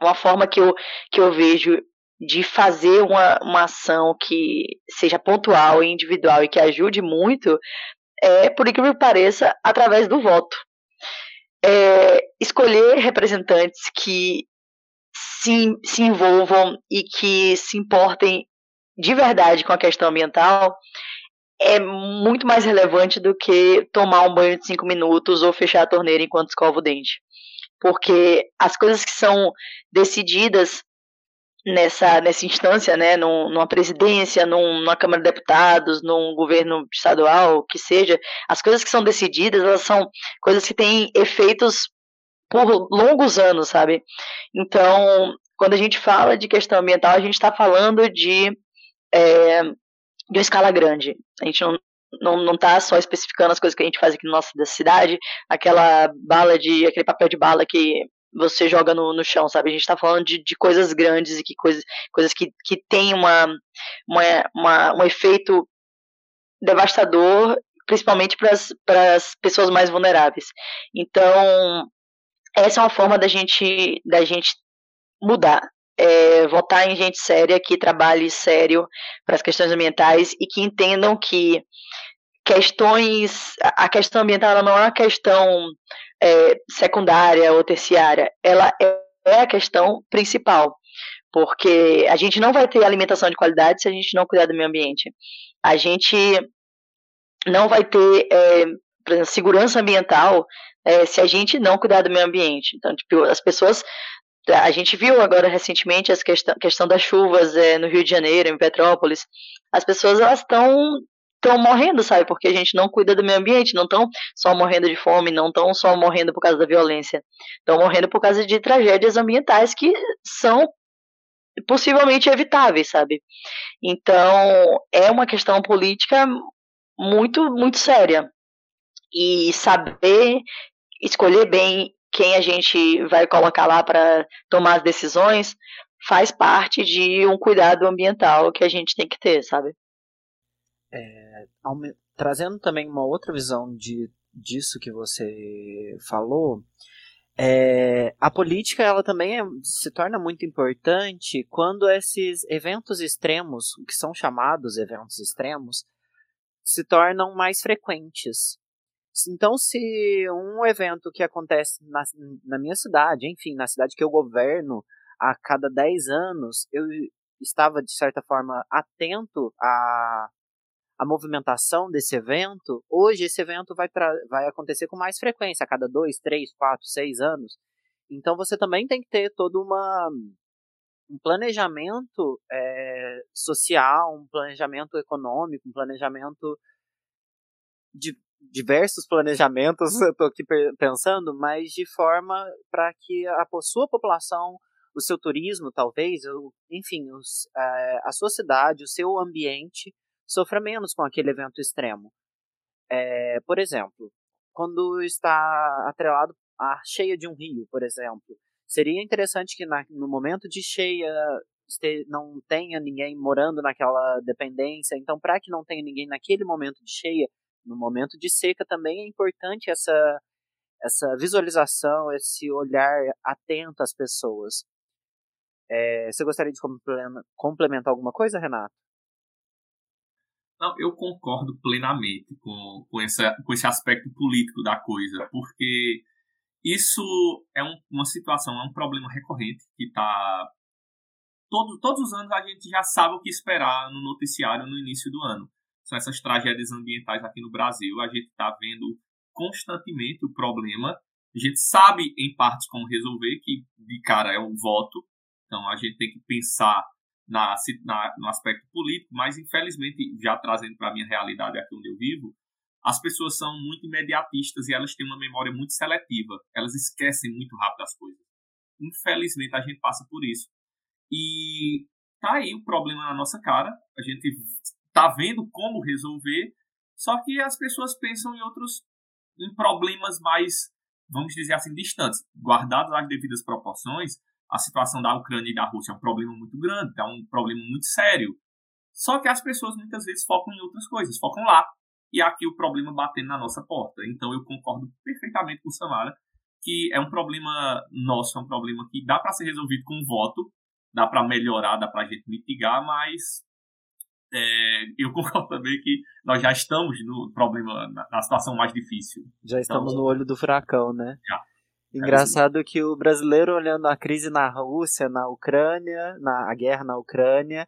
uma forma que eu, que eu vejo de fazer uma, uma ação que seja pontual e individual e que ajude muito é, por incrível que pareça, através do voto. É, escolher representantes que se, se envolvam e que se importem de verdade com a questão ambiental é muito mais relevante do que tomar um banho de cinco minutos ou fechar a torneira enquanto escova o dente porque as coisas que são decididas nessa, nessa instância, né, num, numa presidência, num, numa Câmara de Deputados, num governo estadual, que seja, as coisas que são decididas, elas são coisas que têm efeitos por longos anos, sabe? Então, quando a gente fala de questão ambiental, a gente está falando de, é, de uma escala grande. A gente não, não, não tá só especificando as coisas que a gente faz aqui na nossa cidade, aquela bala de. aquele papel de bala que você joga no, no chão, sabe? A gente está falando de, de coisas grandes e que coisas, coisas que, que têm uma, uma, uma, um efeito devastador, principalmente para as pessoas mais vulneráveis. Então, essa é uma forma da gente, da gente mudar. É, votar em gente séria que trabalhe sério para as questões ambientais e que entendam que questões. A questão ambiental não é uma questão é, secundária ou terciária, ela é a questão principal. Porque a gente não vai ter alimentação de qualidade se a gente não cuidar do meio ambiente. A gente não vai ter é, exemplo, segurança ambiental é, se a gente não cuidar do meio ambiente. Então, tipo, as pessoas A gente viu agora recentemente essa questão, questão das chuvas é, no Rio de Janeiro, em Petrópolis. As pessoas estão estão morrendo, sabe? Porque a gente não cuida do meio ambiente, não estão só morrendo de fome, não estão só morrendo por causa da violência, estão morrendo por causa de tragédias ambientais que são possivelmente evitáveis, sabe? Então, é uma questão política muito, muito séria. E saber escolher bem quem a gente vai colocar lá para tomar as decisões faz parte de um cuidado ambiental que a gente tem que ter, sabe? É, trazendo também uma outra visão de, disso que você falou, é, a política ela também é, se torna muito importante quando esses eventos extremos, que são chamados eventos extremos, se tornam mais frequentes. Então, se um evento que acontece na, na minha cidade, enfim, na cidade que eu governo, a cada 10 anos, eu estava, de certa forma, atento a a movimentação desse evento, hoje esse evento vai, vai acontecer com mais frequência, a cada dois, três, quatro, seis anos. Então você também tem que ter todo uma, um planejamento é, social, um planejamento econômico, um planejamento de diversos planejamentos, eu estou aqui pensando, mas de forma para que a sua população, o seu turismo, talvez, enfim, os, é, a sua cidade, o seu ambiente sofra menos com aquele evento extremo. É, por exemplo, quando está atrelado à cheia de um rio, por exemplo, seria interessante que na, no momento de cheia este, não tenha ninguém morando naquela dependência. Então, para que não tenha ninguém naquele momento de cheia, no momento de seca também é importante essa essa visualização, esse olhar atento às pessoas. É, você gostaria de complementar alguma coisa, Renato? Não, eu concordo plenamente com, com, essa, com esse aspecto político da coisa, porque isso é um, uma situação, é um problema recorrente que está. Todo, todos os anos a gente já sabe o que esperar no noticiário no início do ano. São essas tragédias ambientais aqui no Brasil. A gente está vendo constantemente o problema. A gente sabe, em partes, como resolver, que de cara é o voto. Então a gente tem que pensar na, na, no aspecto político, mas infelizmente, já trazendo para a minha realidade aqui onde eu vivo, as pessoas são muito imediatistas e elas têm uma memória muito seletiva. Elas esquecem muito rápido as coisas. Infelizmente, a gente passa por isso. E tá aí o problema na nossa cara. A gente tá vendo como resolver, só que as pessoas pensam em outros em problemas mais, vamos dizer assim, distantes. Guardados as devidas proporções, a situação da Ucrânia e da Rússia é um problema muito grande, é um problema muito sério. Só que as pessoas muitas vezes focam em outras coisas, focam lá. E aqui o problema batendo na nossa porta. Então eu concordo perfeitamente com o Samara que é um problema nosso, é um problema que dá para ser resolvido com voto, dá para melhorar, dá para a gente mitigar, mas é, eu concordo também que nós já estamos no problema, na, na situação mais difícil. Já estamos então, no olho do furacão, né? Já. Engraçado que o brasileiro olhando a crise na Rússia, na Ucrânia, na a guerra na Ucrânia,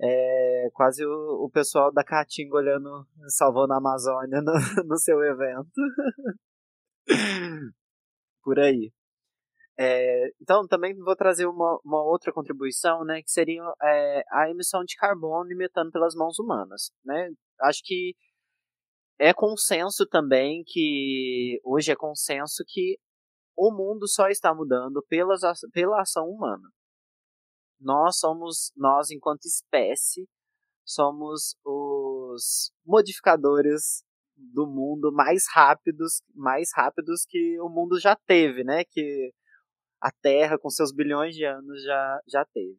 é quase o, o pessoal da Caatinga olhando, salvando a Amazônia no, no seu evento. Por aí. É, então, também vou trazer uma, uma, outra contribuição, né, que seria é, a emissão de carbono e metano pelas mãos humanas. Né? Acho que é consenso também que, hoje é consenso que o mundo só está mudando pelas, pela ação humana. Nós somos, nós enquanto espécie, somos os modificadores do mundo mais rápidos, mais rápidos que o mundo já teve, né? Que a Terra, com seus bilhões de anos, já, já teve.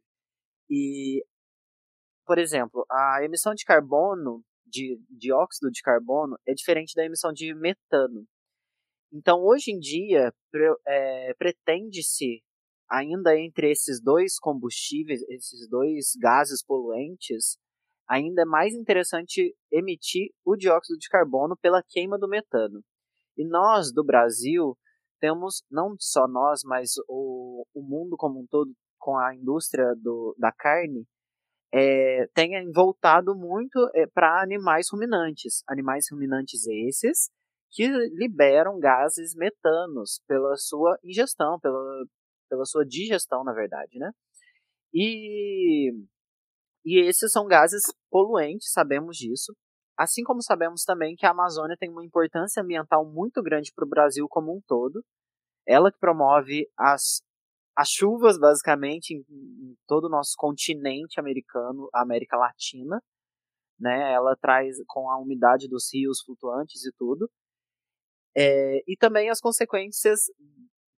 E, por exemplo, a emissão de carbono, de dióxido de carbono, é diferente da emissão de metano. Então, hoje em dia, é, pretende-se, ainda entre esses dois combustíveis, esses dois gases poluentes, ainda é mais interessante emitir o dióxido de carbono pela queima do metano. E nós, do Brasil, temos, não só nós, mas o, o mundo como um todo, com a indústria do, da carne, é, tem voltado muito é, para animais ruminantes. Animais ruminantes esses que liberam gases metanos pela sua ingestão, pela, pela sua digestão, na verdade, né? E, e esses são gases poluentes, sabemos disso. Assim como sabemos também que a Amazônia tem uma importância ambiental muito grande para o Brasil como um todo. Ela que promove as, as chuvas, basicamente, em, em todo o nosso continente americano, América Latina. Né? Ela traz com a umidade dos rios flutuantes e tudo. É, e também as consequências,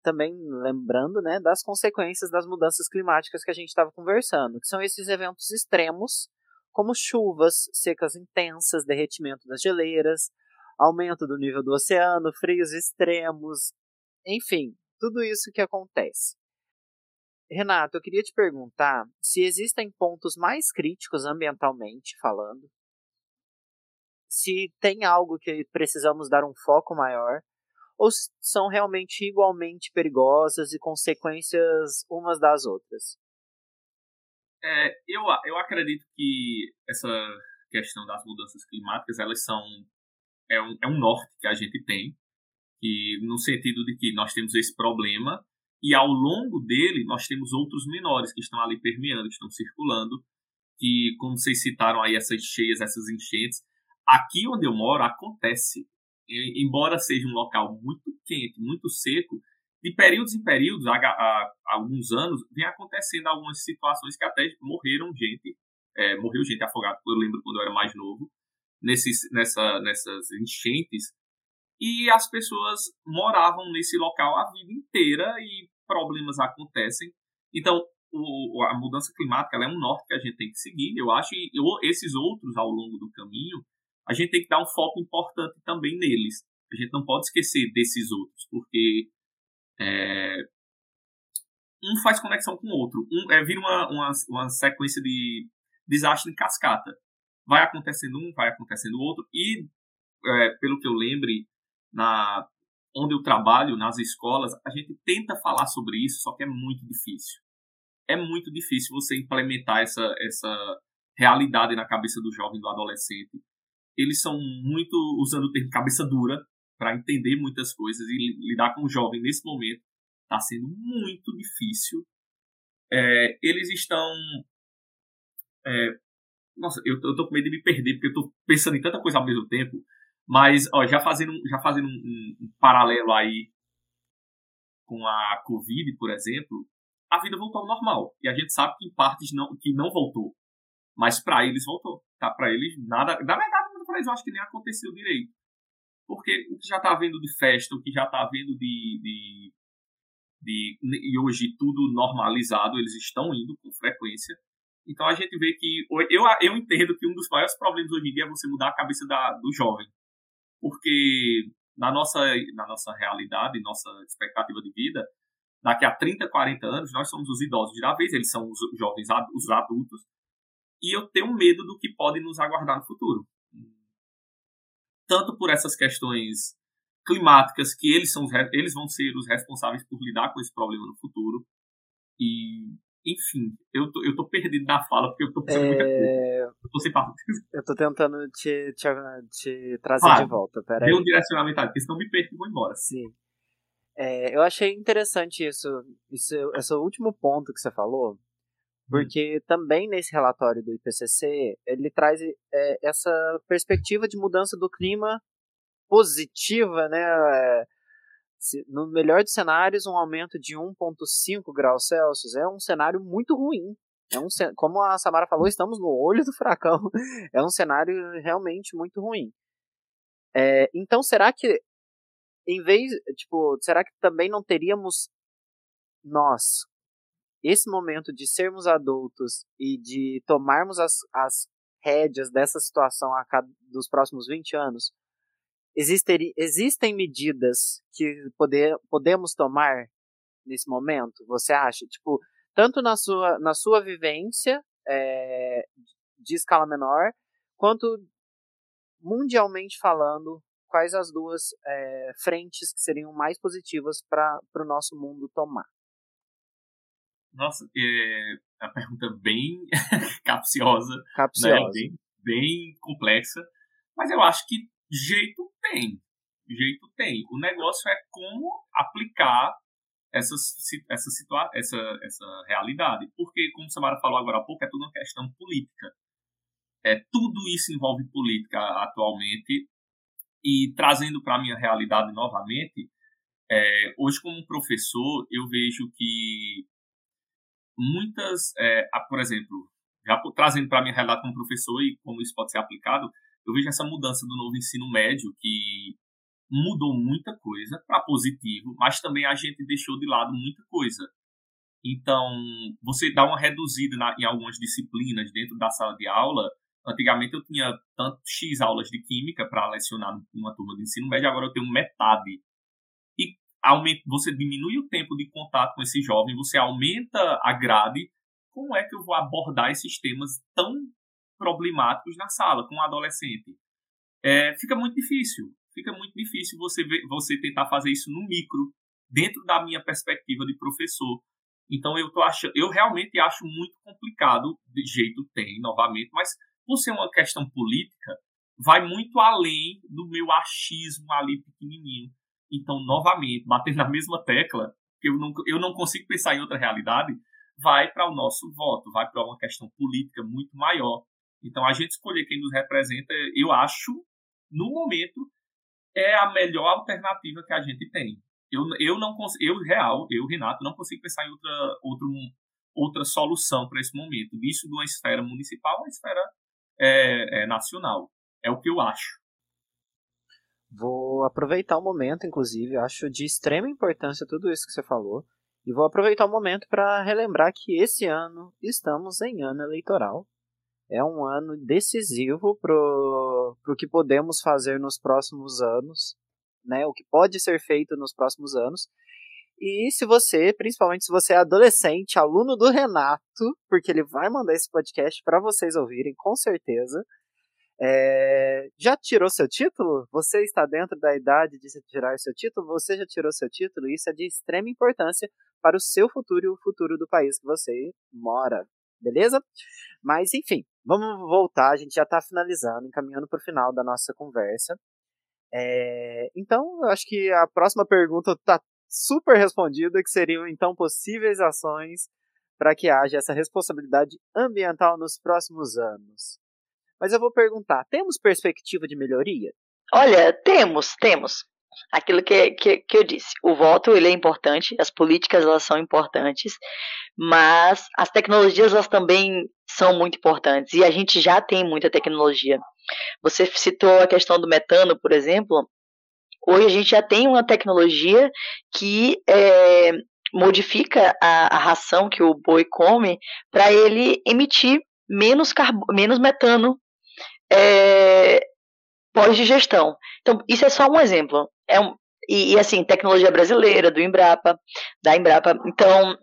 também lembrando, né, das consequências das mudanças climáticas que a gente estava conversando, que são esses eventos extremos como chuvas, secas intensas, derretimento das geleiras, aumento do nível do oceano, frios extremos, enfim, tudo isso que acontece. Renato, eu queria te perguntar se existem pontos mais críticos ambientalmente falando, se tem algo que precisamos dar um foco maior, ou são realmente igualmente perigosas e consequências umas das outras. É, eu, eu acredito que essa questão das mudanças climáticas, elas são é um, é um norte que a gente tem, e no sentido de que nós temos esse problema e ao longo dele nós temos outros menores que estão ali permeando, que estão circulando, que como vocês citaram aí essas cheias, essas enchentes, aqui onde eu moro acontece, embora seja um local muito quente, muito seco, de períodos em períodos, há, há, há, alguns anos, vem acontecendo algumas situações que até morreram gente, é, morreu gente afogada, eu lembro quando eu era mais novo, nesses, nessa, nessas enchentes, e as pessoas moravam nesse local a vida inteira e problemas acontecem. Então, o, a mudança climática é um norte que a gente tem que seguir, eu acho, e esses outros ao longo do caminho, a gente tem que dar um foco importante também neles. A gente não pode esquecer desses outros, porque é, um faz conexão com o outro. Um, é, vira uma, uma, uma sequência de desastre em cascata. Vai acontecendo um, vai acontecendo o outro. E, é, pelo que eu lembre, na, onde eu trabalho, nas escolas, a gente tenta falar sobre isso, só que é muito difícil. É muito difícil você implementar essa, essa realidade na cabeça do jovem, do adolescente. Eles são muito usando o termo cabeça dura, para entender muitas coisas e lidar com o jovem nesse momento está sendo muito difícil. É, eles estão. É, nossa, eu, tô com medo de me perder, porque eu pensando em tanta coisa ao mesmo tempo. Mas, ó, já fazendo, já fazendo um, um, um paralelo aí com a Covid, por exemplo, a vida voltou ao normal. E a gente sabe que em partes não, que não voltou. Mas para eles voltou. Tá? Para eles, nada. Na verdade, eles eu acho que nem aconteceu direito. Porque o que já está havendo de festa, o que já está havendo de, de, de, E hoje tudo normalizado, eles estão indo com frequência. Então a gente vê que. Eu, eu entendo que um dos maiores problemas hoje em dia é você mudar a cabeça da, do jovem. Porque na nossa, na nossa realidade, nossa expectativa de vida, daqui a 30, 40 anos, nós somos os idosos da vez, eles são os jovens, os adultos. E eu tenho medo do que pode nos aguardar no futuro tanto por essas questões climáticas, que eles, são, eles vão ser os responsáveis por lidar com esse problema no futuro. E, enfim, eu tô, eu tô perdido na fala, porque eu tô pensando é... muita coisa. Eu tô sem Eu tô tentando te, te, te trazer de volta, peraí. Dê um direcionamento, porque senão me perco e vou embora. Sim. É, eu achei interessante isso, isso, esse último ponto que você falou, porque também nesse relatório do IPCC, ele traz é, essa perspectiva de mudança do clima positiva, né? É, se, no melhor dos cenários, um aumento de 1,5 graus Celsius é um cenário muito ruim. É um, como a Samara falou, estamos no olho do furacão. É um cenário realmente muito ruim. É, então, será que, em vez, tipo, será que também não teríamos nós, esse momento de sermos adultos e de tomarmos as, as rédeas dessa situação a cada, dos próximos 20 anos, existir, existem medidas que poder, podemos tomar nesse momento? Você acha? Tipo, tanto na sua, na sua vivência é, de escala menor, quanto mundialmente falando, quais as duas é, frentes que seriam mais positivas para o nosso mundo tomar? Nossa, é a pergunta bem capciosa, capciosa. Né? Bem, bem complexa, mas eu acho que jeito tem, jeito tem. O negócio é como aplicar essa, essa, situa essa, essa realidade. Porque, como Samara falou agora há pouco, é tudo uma questão política. É, tudo isso envolve política atualmente. E trazendo para a minha realidade novamente, é, hoje, como professor, eu vejo que muitas, é, por exemplo, já trazendo para minha realidade como professor e como isso pode ser aplicado, eu vejo essa mudança do novo ensino médio que mudou muita coisa para positivo, mas também a gente deixou de lado muita coisa. Então, você dá uma reduzida na, em algumas disciplinas dentro da sala de aula. Antigamente eu tinha tanto X aulas de química para lecionar numa turma de ensino médio, agora eu tenho metade. Aumenta, você diminui o tempo de contato com esse jovem, você aumenta a grade. Como é que eu vou abordar esses temas tão problemáticos na sala com um adolescente? É, fica muito difícil fica muito difícil você, ver, você tentar fazer isso no micro, dentro da minha perspectiva de professor. Então eu tô achando, eu realmente acho muito complicado, de jeito tem, novamente, mas por ser uma questão política, vai muito além do meu achismo ali pequenininho. Então, novamente, bater na mesma tecla, eu não, eu não consigo pensar em outra realidade, vai para o nosso voto, vai para uma questão política muito maior. Então, a gente escolher quem nos representa, eu acho, no momento, é a melhor alternativa que a gente tem. Eu, eu não eu real, eu Renato não consigo pensar em outra outra, outra solução para esse momento. Isso de uma esfera municipal, uma esfera é, é, nacional. É o que eu acho. Vou aproveitar o momento, inclusive, acho de extrema importância tudo isso que você falou. E vou aproveitar o momento para relembrar que esse ano estamos em ano eleitoral é um ano decisivo para o que podemos fazer nos próximos anos, né? O que pode ser feito nos próximos anos. E se você, principalmente se você é adolescente, aluno do Renato, porque ele vai mandar esse podcast para vocês ouvirem, com certeza. É, já tirou seu título? Você está dentro da idade de tirar seu título? Você já tirou seu título? Isso é de extrema importância para o seu futuro e o futuro do país que você mora. Beleza? Mas, enfim, Vamos voltar, a gente já está finalizando, encaminhando para o final da nossa conversa. É, então, eu acho que a próxima pergunta está super respondida, que seriam então possíveis ações para que haja essa responsabilidade ambiental nos próximos anos. Mas eu vou perguntar, temos perspectiva de melhoria? Olha, temos, temos aquilo que, que, que eu disse. O voto ele é importante, as políticas elas são importantes, mas as tecnologias elas também são muito importantes e a gente já tem muita tecnologia. Você citou a questão do metano, por exemplo. Hoje a gente já tem uma tecnologia que é, modifica a, a, ração que o boi come para ele emitir menos, carbo, menos metano é, pós-digestão. Então, isso é só um exemplo. É um, e, e, assim, tecnologia brasileira, do Embrapa, da Embrapa. Então,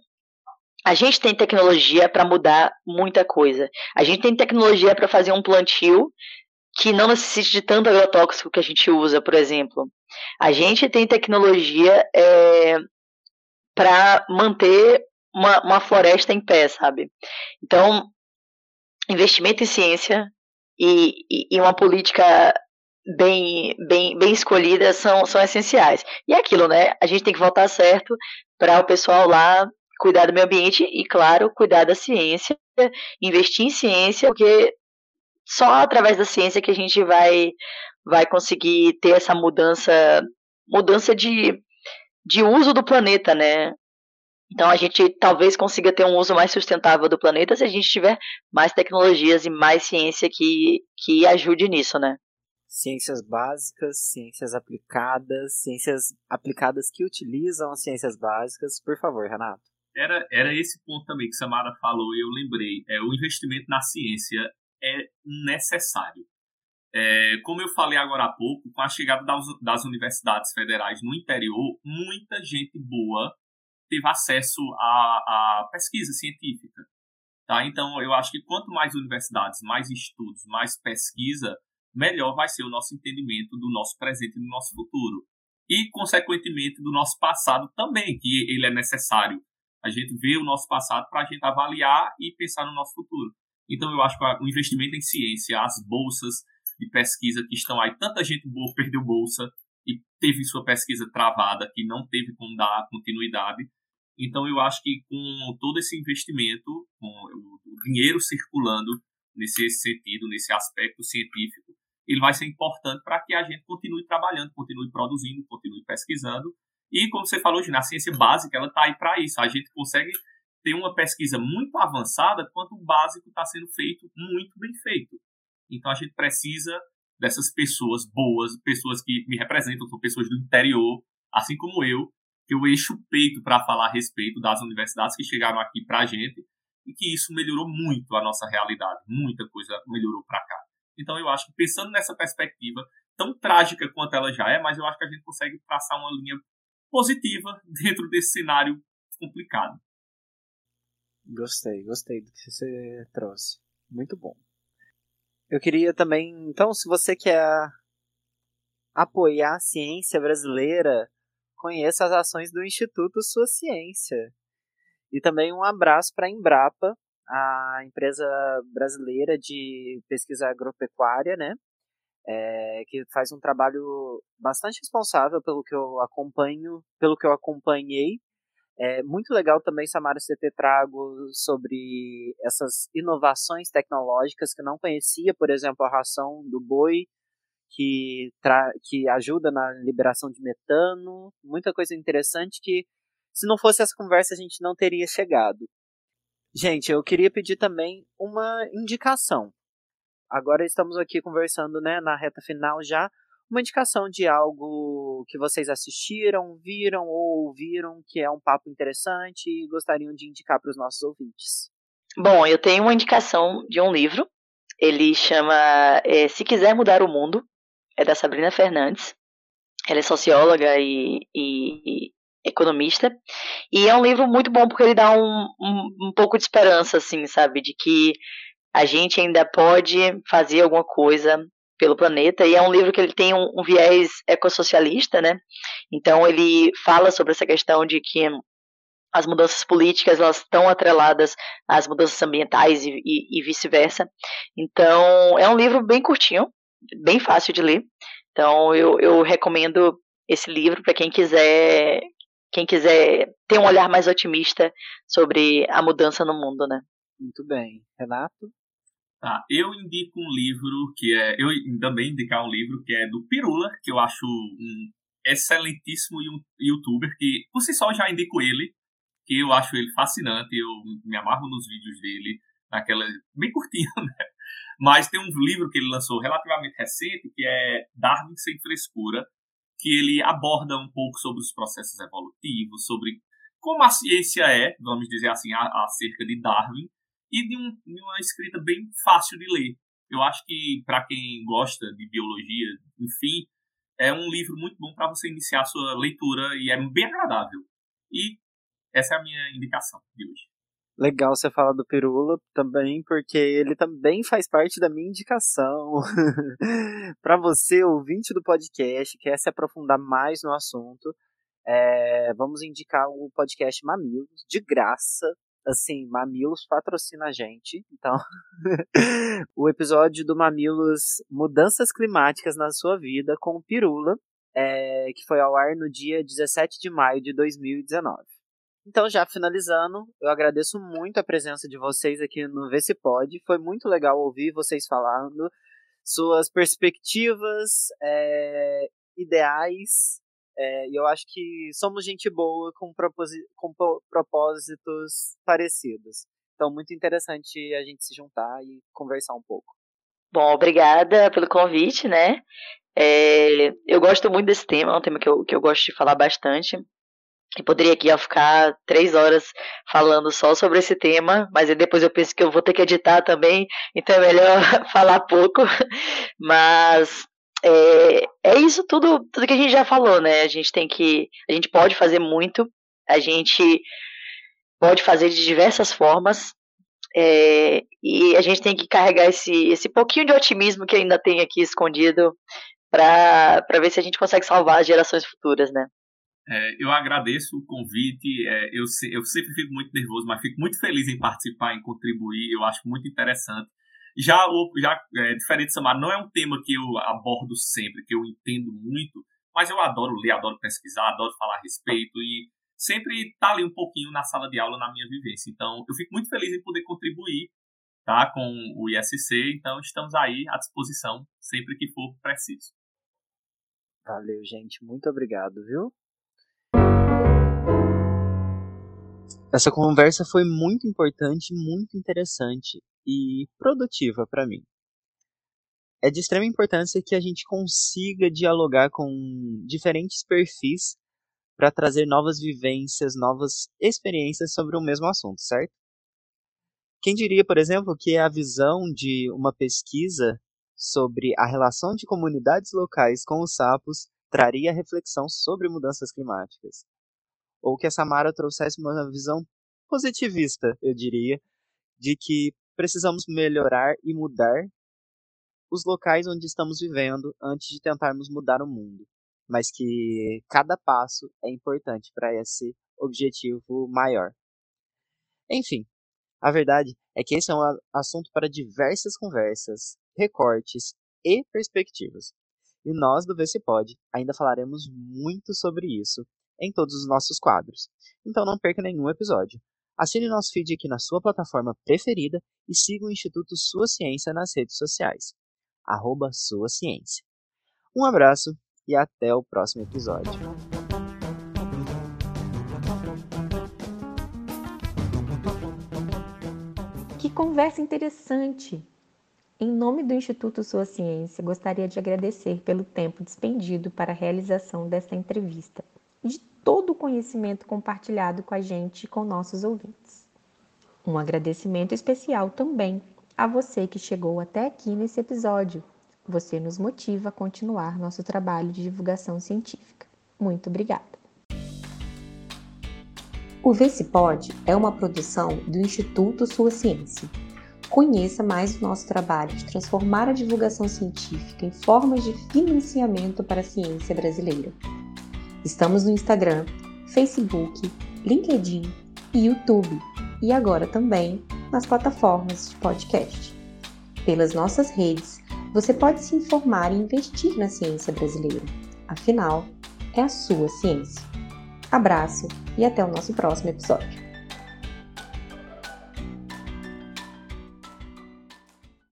a gente tem tecnologia para mudar muita coisa. A gente tem tecnologia para fazer um plantio que não necessite de tanto agrotóxico que a gente usa, por exemplo. A gente tem tecnologia é, para manter uma, uma floresta em pé, sabe? Então, investimento em ciência e, e, uma política bem, bem, bem escolhidas são, são essenciais. E é aquilo, né? A gente tem que votar certo para o pessoal lá cuidar do meio ambiente e, claro, cuidar da ciência, investir em ciência, porque só através da ciência que a gente vai, vai conseguir ter essa mudança, mudança de, de uso do planeta, né? Então a gente talvez consiga ter um uso mais sustentável do planeta se a gente tiver mais tecnologias e mais ciência que, que ajude nisso, né? ciências básicas, ciências aplicadas, ciências aplicadas que utilizam as ciências básicas. Por favor, Renato. Era, era esse ponto também que Samara falou e eu lembrei. É, o investimento na ciência é necessário. É, como eu falei agora há pouco, com a chegada das, das universidades federais no interior, muita gente boa teve acesso à, à pesquisa científica. Tá? Então, eu acho que quanto mais universidades, mais estudos, mais pesquisa, melhor vai ser o nosso entendimento do nosso presente e do nosso futuro. E, consequentemente, do nosso passado também, que ele é necessário. A gente vê o nosso passado para a gente avaliar e pensar no nosso futuro. Então, eu acho que o investimento em ciência, as bolsas de pesquisa que estão aí, tanta gente boa perdeu bolsa e teve sua pesquisa travada, que não teve como dar continuidade. Então, eu acho que com todo esse investimento, com o dinheiro circulando nesse sentido, nesse aspecto científico, ele vai ser importante para que a gente continue trabalhando, continue produzindo, continue pesquisando. E, como você falou, na ciência básica, ela está aí para isso. A gente consegue ter uma pesquisa muito avançada quando o básico está sendo feito muito bem feito. Então, a gente precisa dessas pessoas boas, pessoas que me representam, são pessoas do interior, assim como eu, eu encho o peito para falar a respeito das universidades que chegaram aqui para a gente e que isso melhorou muito a nossa realidade, muita coisa melhorou para cá. Então eu acho que pensando nessa perspectiva, tão trágica quanto ela já é, mas eu acho que a gente consegue traçar uma linha positiva dentro desse cenário complicado. Gostei, gostei do que você trouxe. Muito bom. Eu queria também, então, se você quer apoiar a ciência brasileira, conheça as ações do Instituto Sua Ciência. E também um abraço para a Embrapa, a empresa brasileira de pesquisa agropecuária, né? É, que faz um trabalho bastante responsável pelo que eu acompanho, pelo que eu acompanhei. É muito legal também, Samara, você ter trago sobre essas inovações tecnológicas que eu não conhecia, por exemplo, a ração do boi, que, que ajuda na liberação de metano, muita coisa interessante que, se não fosse essa conversa, a gente não teria chegado. Gente, eu queria pedir também uma indicação. Agora estamos aqui conversando né, na reta final já. Uma indicação de algo que vocês assistiram, viram ou ouviram, que é um papo interessante e gostariam de indicar para os nossos ouvintes. Bom, eu tenho uma indicação de um livro. Ele chama é, Se Quiser Mudar o Mundo, é da Sabrina Fernandes. Ela é socióloga e, e, e economista. E é um livro muito bom porque ele dá um, um, um, pouco de esperança, assim, sabe? De que a gente ainda pode fazer alguma coisa pelo planeta. E é um livro que ele tem um, um viés ecossocialista, né? Então ele fala sobre essa questão de que as mudanças políticas elas estão atreladas às mudanças ambientais e, e, e vice-versa. Então é um livro bem curtinho, bem fácil de ler. Então eu, eu recomendo esse livro para quem quiser quem quiser ter um olhar mais otimista sobre a mudança no mundo, né? Muito bem. Renato? Tá, eu indico um livro que é. Eu também indicar um livro que é do Pirula, que eu acho um excelentíssimo youtuber, que por si só já indico ele, que eu acho ele fascinante, eu me amarro nos vídeos dele, naquela. bem curtinho, né? Mas tem um livro que ele lançou relativamente recente, que é Darwin Sem Frescura, que ele aborda um pouco sobre os processos evolutivos, sobre como a ciência é, vamos dizer assim, acerca de Darwin, e de, um, de uma escrita bem fácil de ler. Eu acho que, para quem gosta de biologia, enfim, é um livro muito bom para você iniciar a sua leitura e é bem agradável. E essa é a minha indicação de hoje. Legal você falar do Pirula também, porque ele também faz parte da minha indicação. para você, ouvinte do podcast, quer se aprofundar mais no assunto, é, vamos indicar o podcast Mamilos, de graça. Assim, Mamilos patrocina a gente. Então, o episódio do Mamilos Mudanças Climáticas na Sua Vida com o Pirula, é, que foi ao ar no dia 17 de maio de 2019. Então, já finalizando, eu agradeço muito a presença de vocês aqui no Vê Se Pode. Foi muito legal ouvir vocês falando suas perspectivas, é, ideais. É, e eu acho que somos gente boa com, com propósitos parecidos. Então, muito interessante a gente se juntar e conversar um pouco. Bom, obrigada pelo convite, né? É, eu gosto muito desse tema, é um tema que eu, que eu gosto de falar bastante. E poderia aqui ficar três horas falando só sobre esse tema, mas depois eu penso que eu vou ter que editar também, então é melhor falar pouco. Mas é, é isso tudo, tudo que a gente já falou, né? A gente tem que. A gente pode fazer muito, a gente pode fazer de diversas formas. É, e a gente tem que carregar esse, esse pouquinho de otimismo que ainda tem aqui escondido para ver se a gente consegue salvar as gerações futuras, né? É, eu agradeço o convite. É, eu, eu sempre fico muito nervoso, mas fico muito feliz em participar, em contribuir. Eu acho muito interessante. Já, já é, diferente, Samar, não é um tema que eu abordo sempre, que eu entendo muito, mas eu adoro ler, adoro pesquisar, adoro falar a respeito. E sempre tá ali um pouquinho na sala de aula, na minha vivência. Então, eu fico muito feliz em poder contribuir tá, com o ISC. Então, estamos aí à disposição sempre que for preciso. Valeu, gente. Muito obrigado, viu? Essa conversa foi muito importante, muito interessante e produtiva para mim. É de extrema importância que a gente consiga dialogar com diferentes perfis para trazer novas vivências, novas experiências sobre o mesmo assunto, certo? Quem diria, por exemplo, que a visão de uma pesquisa sobre a relação de comunidades locais com os sapos traria reflexão sobre mudanças climáticas? Ou que a Samara trouxesse uma visão positivista, eu diria, de que precisamos melhorar e mudar os locais onde estamos vivendo antes de tentarmos mudar o mundo mas que cada passo é importante para esse objetivo maior. Enfim, a verdade é que esse é um assunto para diversas conversas, recortes e perspectivas. E nós do VCPod ainda falaremos muito sobre isso em todos os nossos quadros. Então não perca nenhum episódio. Assine nosso feed aqui na sua plataforma preferida e siga o Instituto Sua Ciência nas redes sociais. Arroba Sua Ciência. Um abraço e até o próximo episódio. Que conversa interessante! Em nome do Instituto Sua Ciência, gostaria de agradecer pelo tempo despendido para a realização desta entrevista de todo o conhecimento compartilhado com a gente e com nossos ouvintes. Um agradecimento especial também a você que chegou até aqui nesse episódio você nos motiva a continuar nosso trabalho de divulgação científica. Muito obrigada. O VCPod é uma produção do Instituto Sua Ciência. Conheça mais o nosso trabalho de transformar a divulgação científica em formas de financiamento para a ciência brasileira. Estamos no Instagram, Facebook, LinkedIn e YouTube e agora também nas plataformas de podcast. Pelas nossas redes, você pode se informar e investir na ciência brasileira. Afinal, é a sua ciência. Abraço e até o nosso próximo episódio.